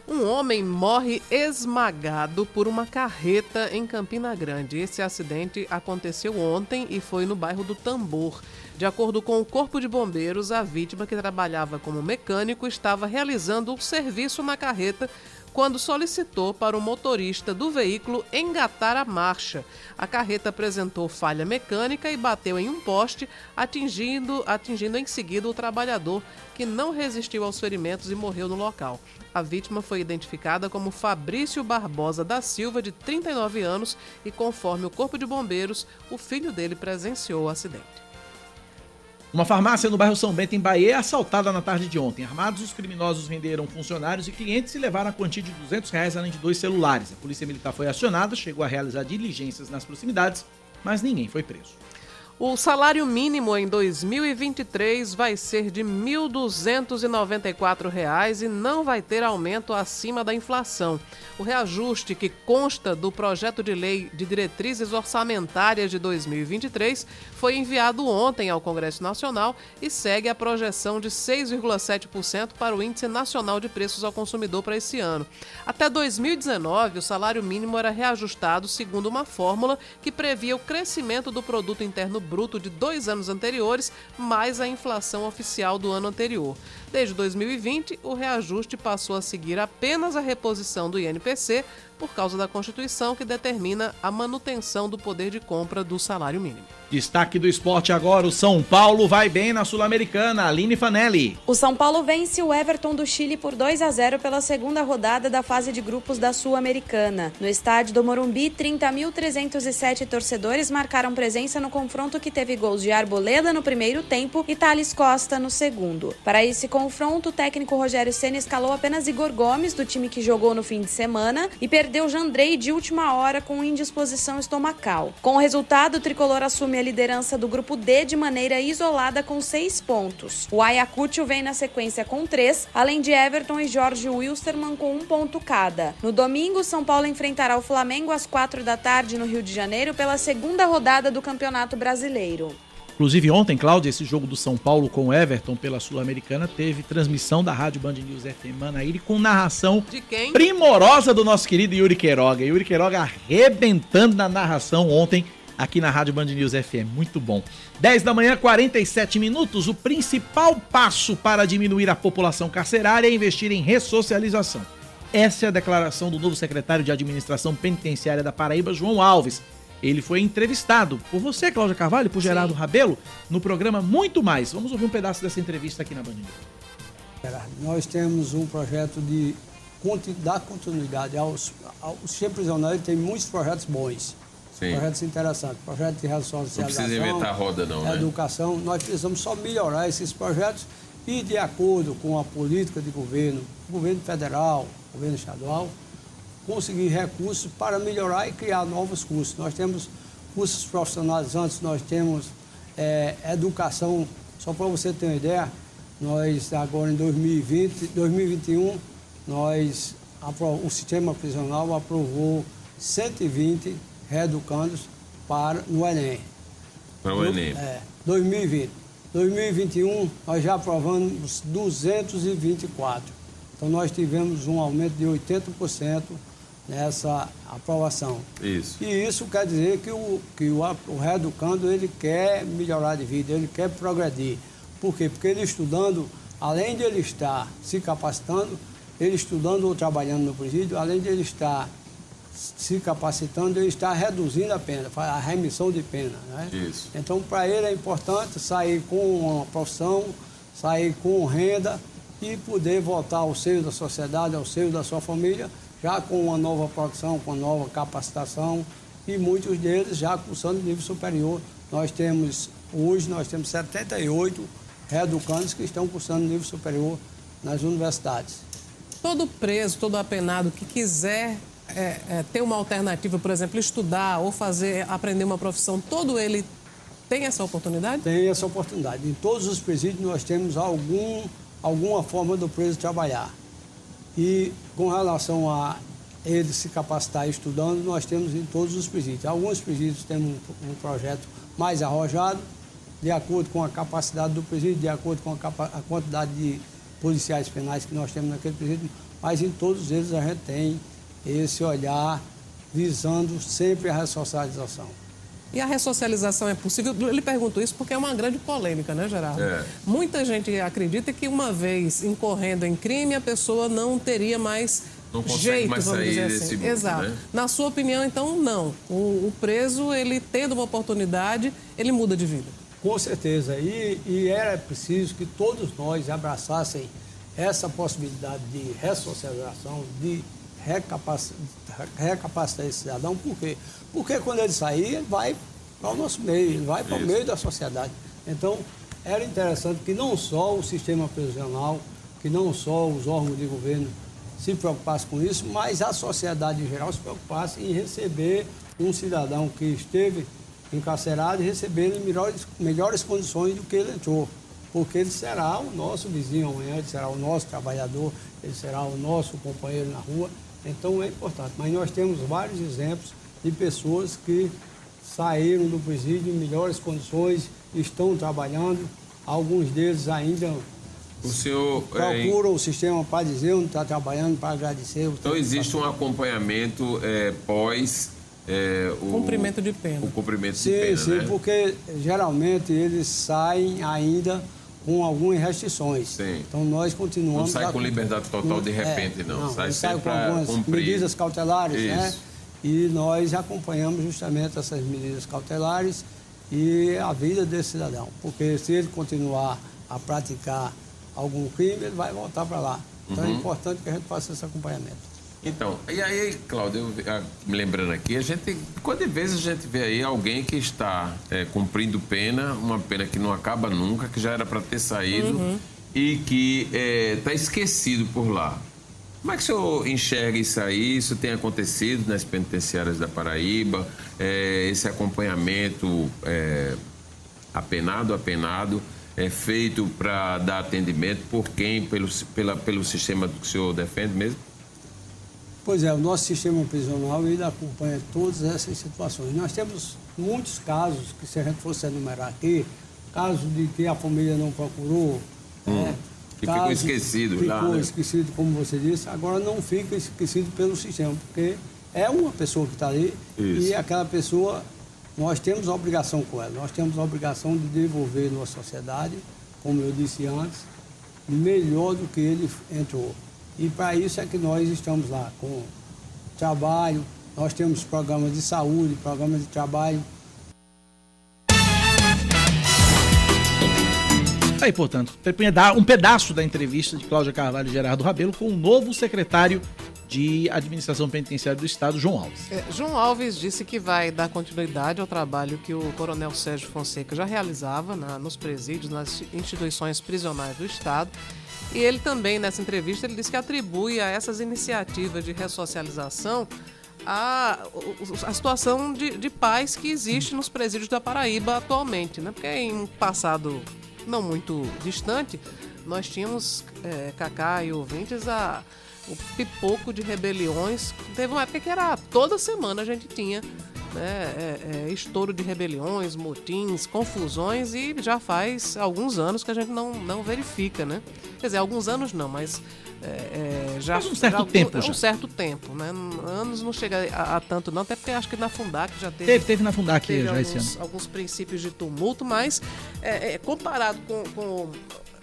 C: Um homem morre esmagado por uma carreta em Campina Grande. Esse acidente aconteceu ontem e foi no bairro do Tambor. De acordo com o Corpo de Bombeiros, a vítima, que trabalhava como mecânico, estava realizando um serviço na carreta quando solicitou para o motorista do veículo engatar a marcha. A carreta apresentou falha mecânica e bateu em um poste, atingindo, atingindo em seguida o trabalhador, que não resistiu aos ferimentos e morreu no local. A vítima foi identificada como Fabrício Barbosa da Silva, de 39 anos, e conforme o Corpo de Bombeiros, o filho dele presenciou o acidente.
B: Uma farmácia no bairro São Bento, em Bahia, é assaltada na tarde de ontem. Armados, os criminosos venderam funcionários e clientes e levaram a quantia de 200 reais além de dois celulares. A polícia militar foi acionada, chegou a realizar diligências nas proximidades, mas ninguém foi preso.
C: O salário mínimo em 2023 vai ser de 1.294 reais e não vai ter aumento acima da inflação. O reajuste que consta do projeto de lei de diretrizes orçamentárias de 2023 foi enviado ontem ao Congresso Nacional e segue a projeção de 6,7% para o Índice Nacional de Preços ao Consumidor para esse ano. Até 2019, o salário mínimo era reajustado segundo uma fórmula que previa o crescimento do produto interno bruto de dois anos anteriores, mais a inflação oficial do ano anterior. Desde 2020, o reajuste passou a seguir apenas a reposição do INPC por causa da Constituição que determina a manutenção do poder de compra do salário mínimo.
B: Destaque do esporte agora: o São Paulo vai bem na Sul-Americana. Aline Fanelli.
U: O São Paulo vence o Everton do Chile por 2 a 0 pela segunda rodada da fase de grupos da Sul-Americana. No estádio do Morumbi, 30.307 torcedores marcaram presença no confronto que teve gols de Arboleda no primeiro tempo e Thales Costa no segundo. Para esse confronto, o técnico Rogério Senna escalou apenas Igor Gomes, do time que jogou no fim de semana, e perdeu Jandrei de última hora com indisposição estomacal. Com o resultado, o tricolor assume a liderança do grupo D de maneira isolada com seis pontos. O Ayacucho vem na sequência com três, além de Everton e Jorge Wilstermann com um ponto cada. No domingo, São Paulo enfrentará o Flamengo às quatro da tarde no Rio de Janeiro pela segunda rodada do Campeonato Brasileiro.
B: Inclusive ontem, Cláudia, esse jogo do São Paulo com o Everton pela Sul-Americana teve transmissão da Rádio Band News FM Manaíra com narração primorosa do nosso querido Yuri Queiroga. Yuri Queiroga arrebentando na narração ontem aqui na Rádio Band News FM. Muito bom. 10 da manhã, 47 minutos. O principal passo para diminuir a população carcerária é investir em ressocialização. Essa é a declaração do novo secretário de Administração Penitenciária da Paraíba, João Alves. Ele foi entrevistado por você, Cláudia Carvalho, por Gerardo Rabelo, no programa Muito Mais. Vamos ouvir um pedaço dessa entrevista aqui na Band.
V: Nós temos um projeto de dar continuidade aos, aos sempre prisioneiros, tem muitos projetos bons. Sim. Projetos interessantes, projetos de ressocialização.
W: Não precisa inventar a roda, não, né?
V: Educação. Nós precisamos só melhorar esses projetos e, de acordo com a política de governo, governo federal, governo estadual, conseguir recursos para melhorar e criar novos cursos. Nós temos cursos profissionalizantes, nós temos é, educação, só para você ter uma ideia, nós agora em 2020, 2021, nós, o sistema prisional aprovou 120 reeducandos para, no Enem.
W: Para o Enem.
V: É, 2020. 2021, nós já aprovamos 224. Então, nós tivemos um aumento de 80% nessa aprovação.
W: Isso.
V: E isso quer dizer que o, que o, o reeducando ele quer melhorar de vida, ele quer progredir. Por quê? Porque ele estudando, além de ele estar se capacitando, ele estudando ou trabalhando no presídio, além de ele estar se capacitando, ele está reduzindo a pena, a remissão de pena. Né?
W: Isso.
V: Então, para ele é importante sair com uma profissão, sair com renda e poder voltar ao seio da sociedade, ao seio da sua família, já com uma nova produção, com nova capacitação e muitos deles já cursando nível superior. Nós temos, hoje, nós temos 78 reeducandos que estão cursando nível superior nas universidades.
C: Todo preso, todo apenado que quiser é, é, ter uma alternativa, por exemplo, estudar ou fazer, aprender uma profissão, todo ele tem essa oportunidade?
V: Tem essa oportunidade. Em todos os presídios nós temos algum, alguma forma do preso trabalhar. E com relação a ele se capacitar estudando, nós temos em todos os presídios. Alguns presídios têm um, um projeto mais arrojado, de acordo com a capacidade do presídio, de acordo com a, a quantidade de policiais penais que nós temos naquele presídio, mas em todos eles a gente tem esse olhar visando sempre a ressocialização.
C: E a ressocialização é possível? Eu lhe pergunto isso porque é uma grande polêmica, né, Gerardo? É. Muita gente acredita que uma vez incorrendo em crime, a pessoa não teria mais
W: não consegue
C: jeito,
W: mais
C: vamos
W: sair desse
C: assim.
W: mundo,
C: Exato.
W: né?
C: Na sua opinião, então, não. O, o, preso, ele tendo uma oportunidade, ele muda de vida.
V: Com certeza. E, e era preciso que todos nós abraçassem essa possibilidade de ressocialização, de recapacitar, recapacitar esse cidadão. Por quê? Porque quando ele sair, ele vai para o nosso meio, ele vai para o meio da sociedade. Então, era interessante que não só o sistema prisional, que não só os órgãos de governo se preocupassem com isso, mas a sociedade em geral se preocupasse em receber um cidadão que esteve encarcerado e receber em melhores, melhores condições do que ele entrou. Porque ele será o nosso vizinho amanhã, ele será o nosso trabalhador, ele será o nosso companheiro na rua. Então é importante. Mas nós temos vários exemplos de pessoas que saíram do presídio em melhores condições, estão trabalhando, alguns deles ainda
W: o senhor
V: procura é, o sistema para dizer onde está trabalhando, para agradecer.
W: Então existe um acompanhamento é, pós é, o
C: cumprimento de pena.
W: O cumprimento
V: sim,
W: de pena,
V: sim,
W: né?
V: porque geralmente eles saem ainda com algumas restrições.
W: Sim.
V: Então nós continuamos.
W: Não sai com liberdade total de repente,
V: é,
W: não. Sai
V: ele sai
W: sempre
V: com algumas
W: cumprir.
V: medidas cautelares, né? E nós acompanhamos justamente essas medidas cautelares e a vida desse cidadão. Porque se ele continuar a praticar algum crime, ele vai voltar para lá. Então é
W: Uhum.
V: importante que a gente faça esse acompanhamento.
W: Então, e aí, Cláudio, eu, ah, me lembrando aqui, a gente, quantas vezes a gente vê aí alguém que está é, cumprindo pena, uma pena que não acaba nunca, que já era para ter saído
C: Uhum.
W: e que está esquecido por lá. Como é que o senhor enxerga isso aí? Isso tem acontecido nas penitenciárias da Paraíba? É, esse acompanhamento é, apenado, apenado, é feito para dar atendimento por quem? Pelo, pela, pelo sistema que o senhor defende mesmo?
V: Pois é, o nosso sistema prisional ele acompanha todas essas situações. Nós temos muitos casos que, se a gente fosse enumerar aqui, casos de que a família não procurou,
W: Hum,
V: né,
W: que ficou
V: casos-
W: esquecido
V: ficou
W: lá, né?
V: esquecido, como você disse, agora não fica esquecido pelo sistema, porque é uma pessoa que está ali
W: Isso.
V: e aquela pessoa, nós temos a obrigação com ela, nós temos a obrigação de devolver à sociedade, como eu disse antes, melhor do que ele entrou. E para isso é que nós estamos lá com trabalho, nós temos programas de saúde, programas de trabalho.
B: Aí, portanto, um pedaço da entrevista de Cláudia Carvalho e Gerardo Rabelo com o novo secretário de Administração Penitenciária do Estado, João Alves.
C: É, João Alves disse que vai dar continuidade ao trabalho que o coronel Sérgio Fonseca já realizava na- nos presídios, nas instituições prisionais do Estado. E ele também, nessa entrevista, ele disse que atribui a essas iniciativas de ressocialização a, a situação de, de paz que existe nos presídios da Paraíba atualmente, né? Porque em um passado não muito distante, nós tínhamos, é, Cacá e ouvintes, a, o pipoco de rebeliões. Teve uma época que era toda semana a gente tinha né, é, é, estouro de rebeliões, motins, confusões e já faz alguns anos que a gente não, não verifica, né? Quer dizer, alguns anos não, mas é, é, já
B: Faz um certo
C: já
B: tempo já.
C: um certo tempo, né? Anos não chega a, a tanto não, até porque acho que na Fundac já teve.
B: Teve, teve na Fundac
C: teve
B: já esse
C: alguns,
B: ano.
C: alguns princípios de tumulto, mas é, é, comparado com, com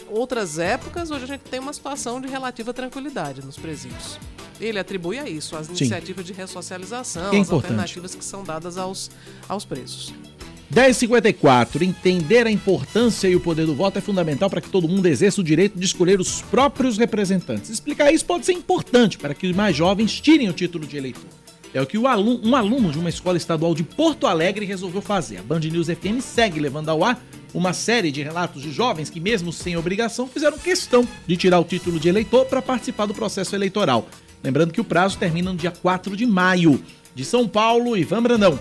C: outras épocas, hoje a gente tem uma situação de relativa tranquilidade nos presídios. Ele atribui a isso, as iniciativas de ressocialização,
B: É
C: as
B: importante.
C: alternativas que são dadas aos, aos presos.
B: 1054. Entender a importância e o poder do voto é fundamental para que todo mundo exerça o direito de escolher os próprios representantes. Explicar isso pode ser importante para que os mais jovens tirem o título de eleitor. É o que um aluno de uma escola estadual de Porto Alegre resolveu fazer. A Band News FM segue levando ao ar uma série de relatos de jovens que, mesmo sem obrigação, fizeram questão de tirar o título de eleitor para participar do processo eleitoral. Lembrando que o prazo termina no dia 4 de maio. De São Paulo, Ivan Brandão.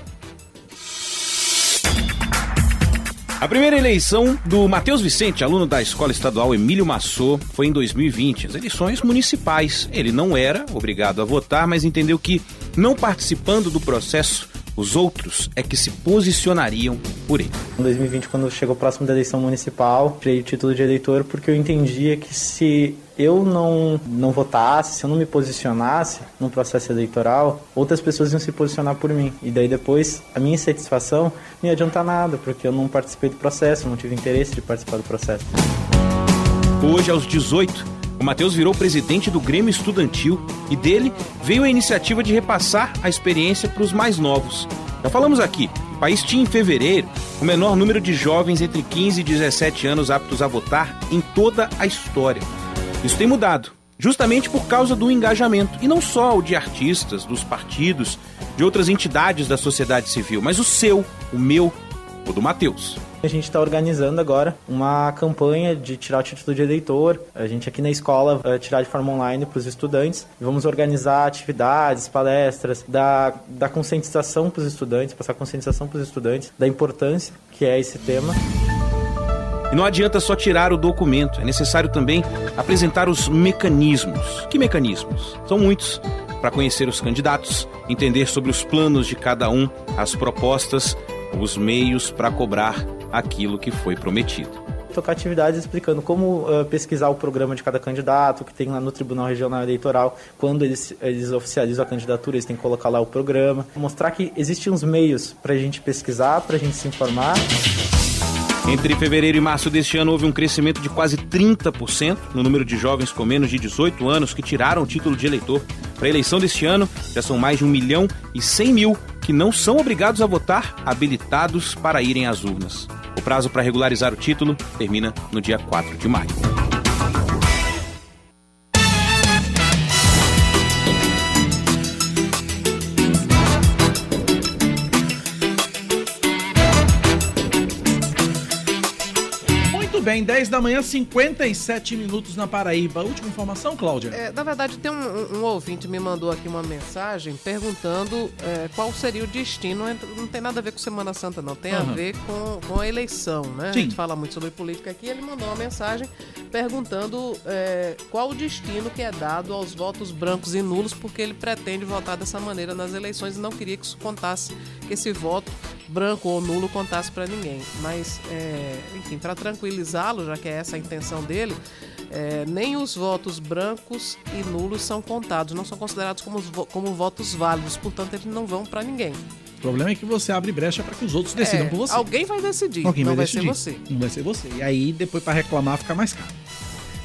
X: A primeira eleição do Matheus Vicente, aluno da Escola Estadual Emílio Massô, foi em 2020, as eleições municipais. Ele não era obrigado a votar, mas entendeu que, não participando do processo, os outros é que se posicionariam por ele.
Y: Em 2020, quando chegou próximo da eleição municipal, tirei o título de eleitor porque eu entendia que se eu não, não votasse, se eu não me posicionasse no processo eleitoral, outras pessoas iam se posicionar por mim. E daí depois, a minha insatisfação não ia adiantar nada, porque eu não participei do processo, não tive interesse de participar do processo.
X: Hoje, aos 18, o Matheus virou presidente do Grêmio Estudantil e dele veio a iniciativa de repassar a experiência para os mais novos. Já falamos aqui, o país tinha em fevereiro o menor número de jovens entre 15 e 17 anos aptos a votar em toda a história. Isso tem mudado, justamente por causa do engajamento, e não só o de artistas, dos partidos, de outras entidades da sociedade civil, mas o seu, o meu, o do Matheus.
Y: A gente está organizando agora uma campanha de tirar o título de eleitor. A gente aqui na escola vai tirar de forma online para os estudantes. Vamos organizar atividades, palestras, da, da conscientização para os estudantes, passar conscientização para os estudantes da importância que é esse tema.
X: E não adianta só tirar o documento, é necessário também apresentar os mecanismos. Que mecanismos? São muitos. Para conhecer os candidatos, entender sobre os planos de cada um, as propostas, os meios para cobrar aquilo que foi prometido.
Y: tocar atividades explicando como uh, pesquisar o programa de cada candidato, que tem lá no Tribunal Regional Eleitoral, quando eles, eles oficializam a candidatura, eles têm que colocar lá o programa. Mostrar que existem uns meios para a gente pesquisar, para a gente se informar.
X: Entre fevereiro e março deste ano houve um crescimento de quase 30% no número de jovens com menos de 18 anos que tiraram o título de eleitor. Para a eleição deste ano, já são mais de 1 milhão e 100 mil que não são obrigados a votar, habilitados para irem às urnas. O prazo para regularizar o título termina no dia 4 de maio.
B: Muito bem, 10 da manhã, 57 minutos na Paraíba. Última informação, Cláudia?
C: É, na verdade, tem um, um, ouvinte me mandou aqui uma mensagem perguntando é, qual seria o destino. Não tem nada a ver com Semana Santa, não. Tem uhum. a ver com, com a eleição, né? Sim. A gente fala muito sobre política aqui. Ele mandou uma mensagem perguntando é, qual o destino que é dado aos votos brancos e nulos, porque ele pretende votar dessa maneira nas eleições e não queria que isso contasse, que esse voto branco ou nulo contasse para ninguém. Mas, é, enfim, para tranquilizá-lo, já que é essa a intenção dele, é, nem os votos brancos e nulos são contados, não são considerados como, como votos válidos, portanto, eles não vão para ninguém.
B: O problema é que você abre brecha para que os outros decidam
C: é,
B: por você.
C: Alguém vai decidir,
B: alguém
C: não
B: vai,
C: vai
B: decidir.
C: ser você.
B: Não vai ser você. E aí, depois, para reclamar, fica mais caro.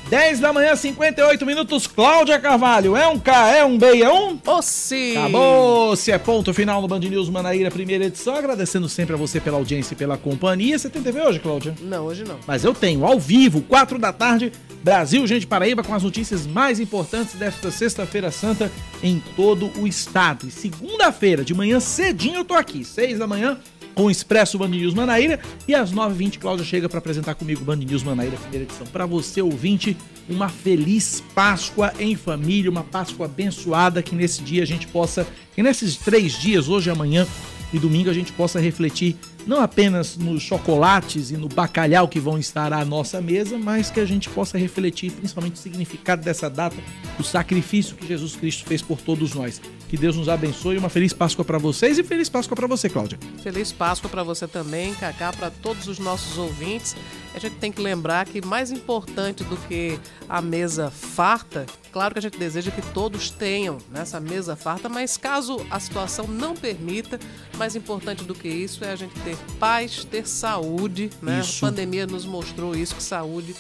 B: 10 da manhã, 58 minutos. Cláudia Carvalho, é um K, é um B, é um?
C: Sim!
B: Acabou! Se é ponto final no Band News Manaíra, primeira edição. Agradecendo sempre a você pela audiência e pela companhia. Você tem TV hoje, Cláudia?
C: Não, hoje não.
B: Mas eu tenho, ao vivo, 4 da tarde, Brasil, gente Paraíba, com as notícias mais importantes desta sexta-feira santa em todo o estado. E segunda-feira, de manhã cedinho, eu tô aqui, 6 da manhã com o Expresso Band News Manaíra. E às 9h20, Cláudia chega para apresentar comigo Band News Manaíra, primeira edição. Para você, ouvinte, uma feliz Páscoa em família, uma Páscoa abençoada, que nesse dia a gente possa, que nesses três dias, hoje, amanhã e domingo, a gente possa refletir não apenas nos chocolates e no bacalhau que vão estar à nossa mesa, mas que a gente possa refletir principalmente o significado dessa data, o sacrifício que Jesus Cristo fez por todos nós. Que Deus nos abençoe, uma feliz Páscoa para vocês e feliz Páscoa para você, Cláudia.
C: Feliz Páscoa para você também, Cacá, para todos os nossos ouvintes. A gente tem que lembrar que mais importante do que a mesa farta, claro que a gente deseja que todos tenham nessa mesa farta, mas caso a situação não permita, mais importante do que isso é a gente ter paz, ter saúde, né?
B: Isso.
C: A pandemia nos mostrou isso, que saúde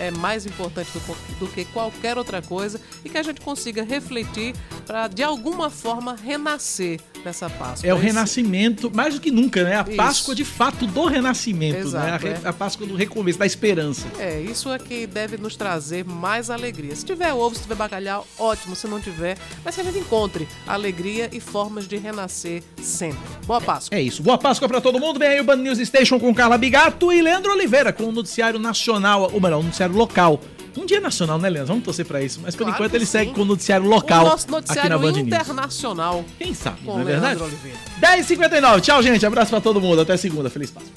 C: é mais importante do, do, que qualquer outra coisa e que a gente consiga refletir para, de alguma forma, renascer nessa Páscoa.
B: É o
C: Esse-
B: renascimento, mais do que nunca, né? A
C: Isso.
B: Páscoa de fato do renascimento,
C: Exato,
B: né? A,
C: é.
B: a Páscoa do recomeço, da esperança.
C: É, isso é que deve nos trazer mais alegria. Se tiver ovo, se tiver bacalhau, ótimo. Se não tiver, mas que a gente encontre alegria e formas de renascer sempre. Boa Páscoa.
B: É isso. Boa Páscoa pra todo mundo. Vem aí o Band News Station com Carla Bigato e Leandro Oliveira com o noticiário nacional, ou melhor, o noticiário local. Um dia nacional, né, Leandro? Vamos torcer pra isso. Mas por
C: Claro
B: enquanto ele
C: sim.
B: segue com o noticiário local
C: o nosso
B: aqui
C: noticiário
B: na Band News.
C: internacional.
B: Quem sabe,
C: com
B: não é verdade?
C: Leandro Oliveira.
B: 10h59. Tchau, gente. Abraço pra todo mundo. Até segunda. Feliz Páscoa.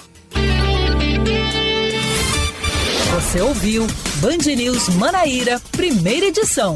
A: Você ouviu Band News Manaíra, primeira edição.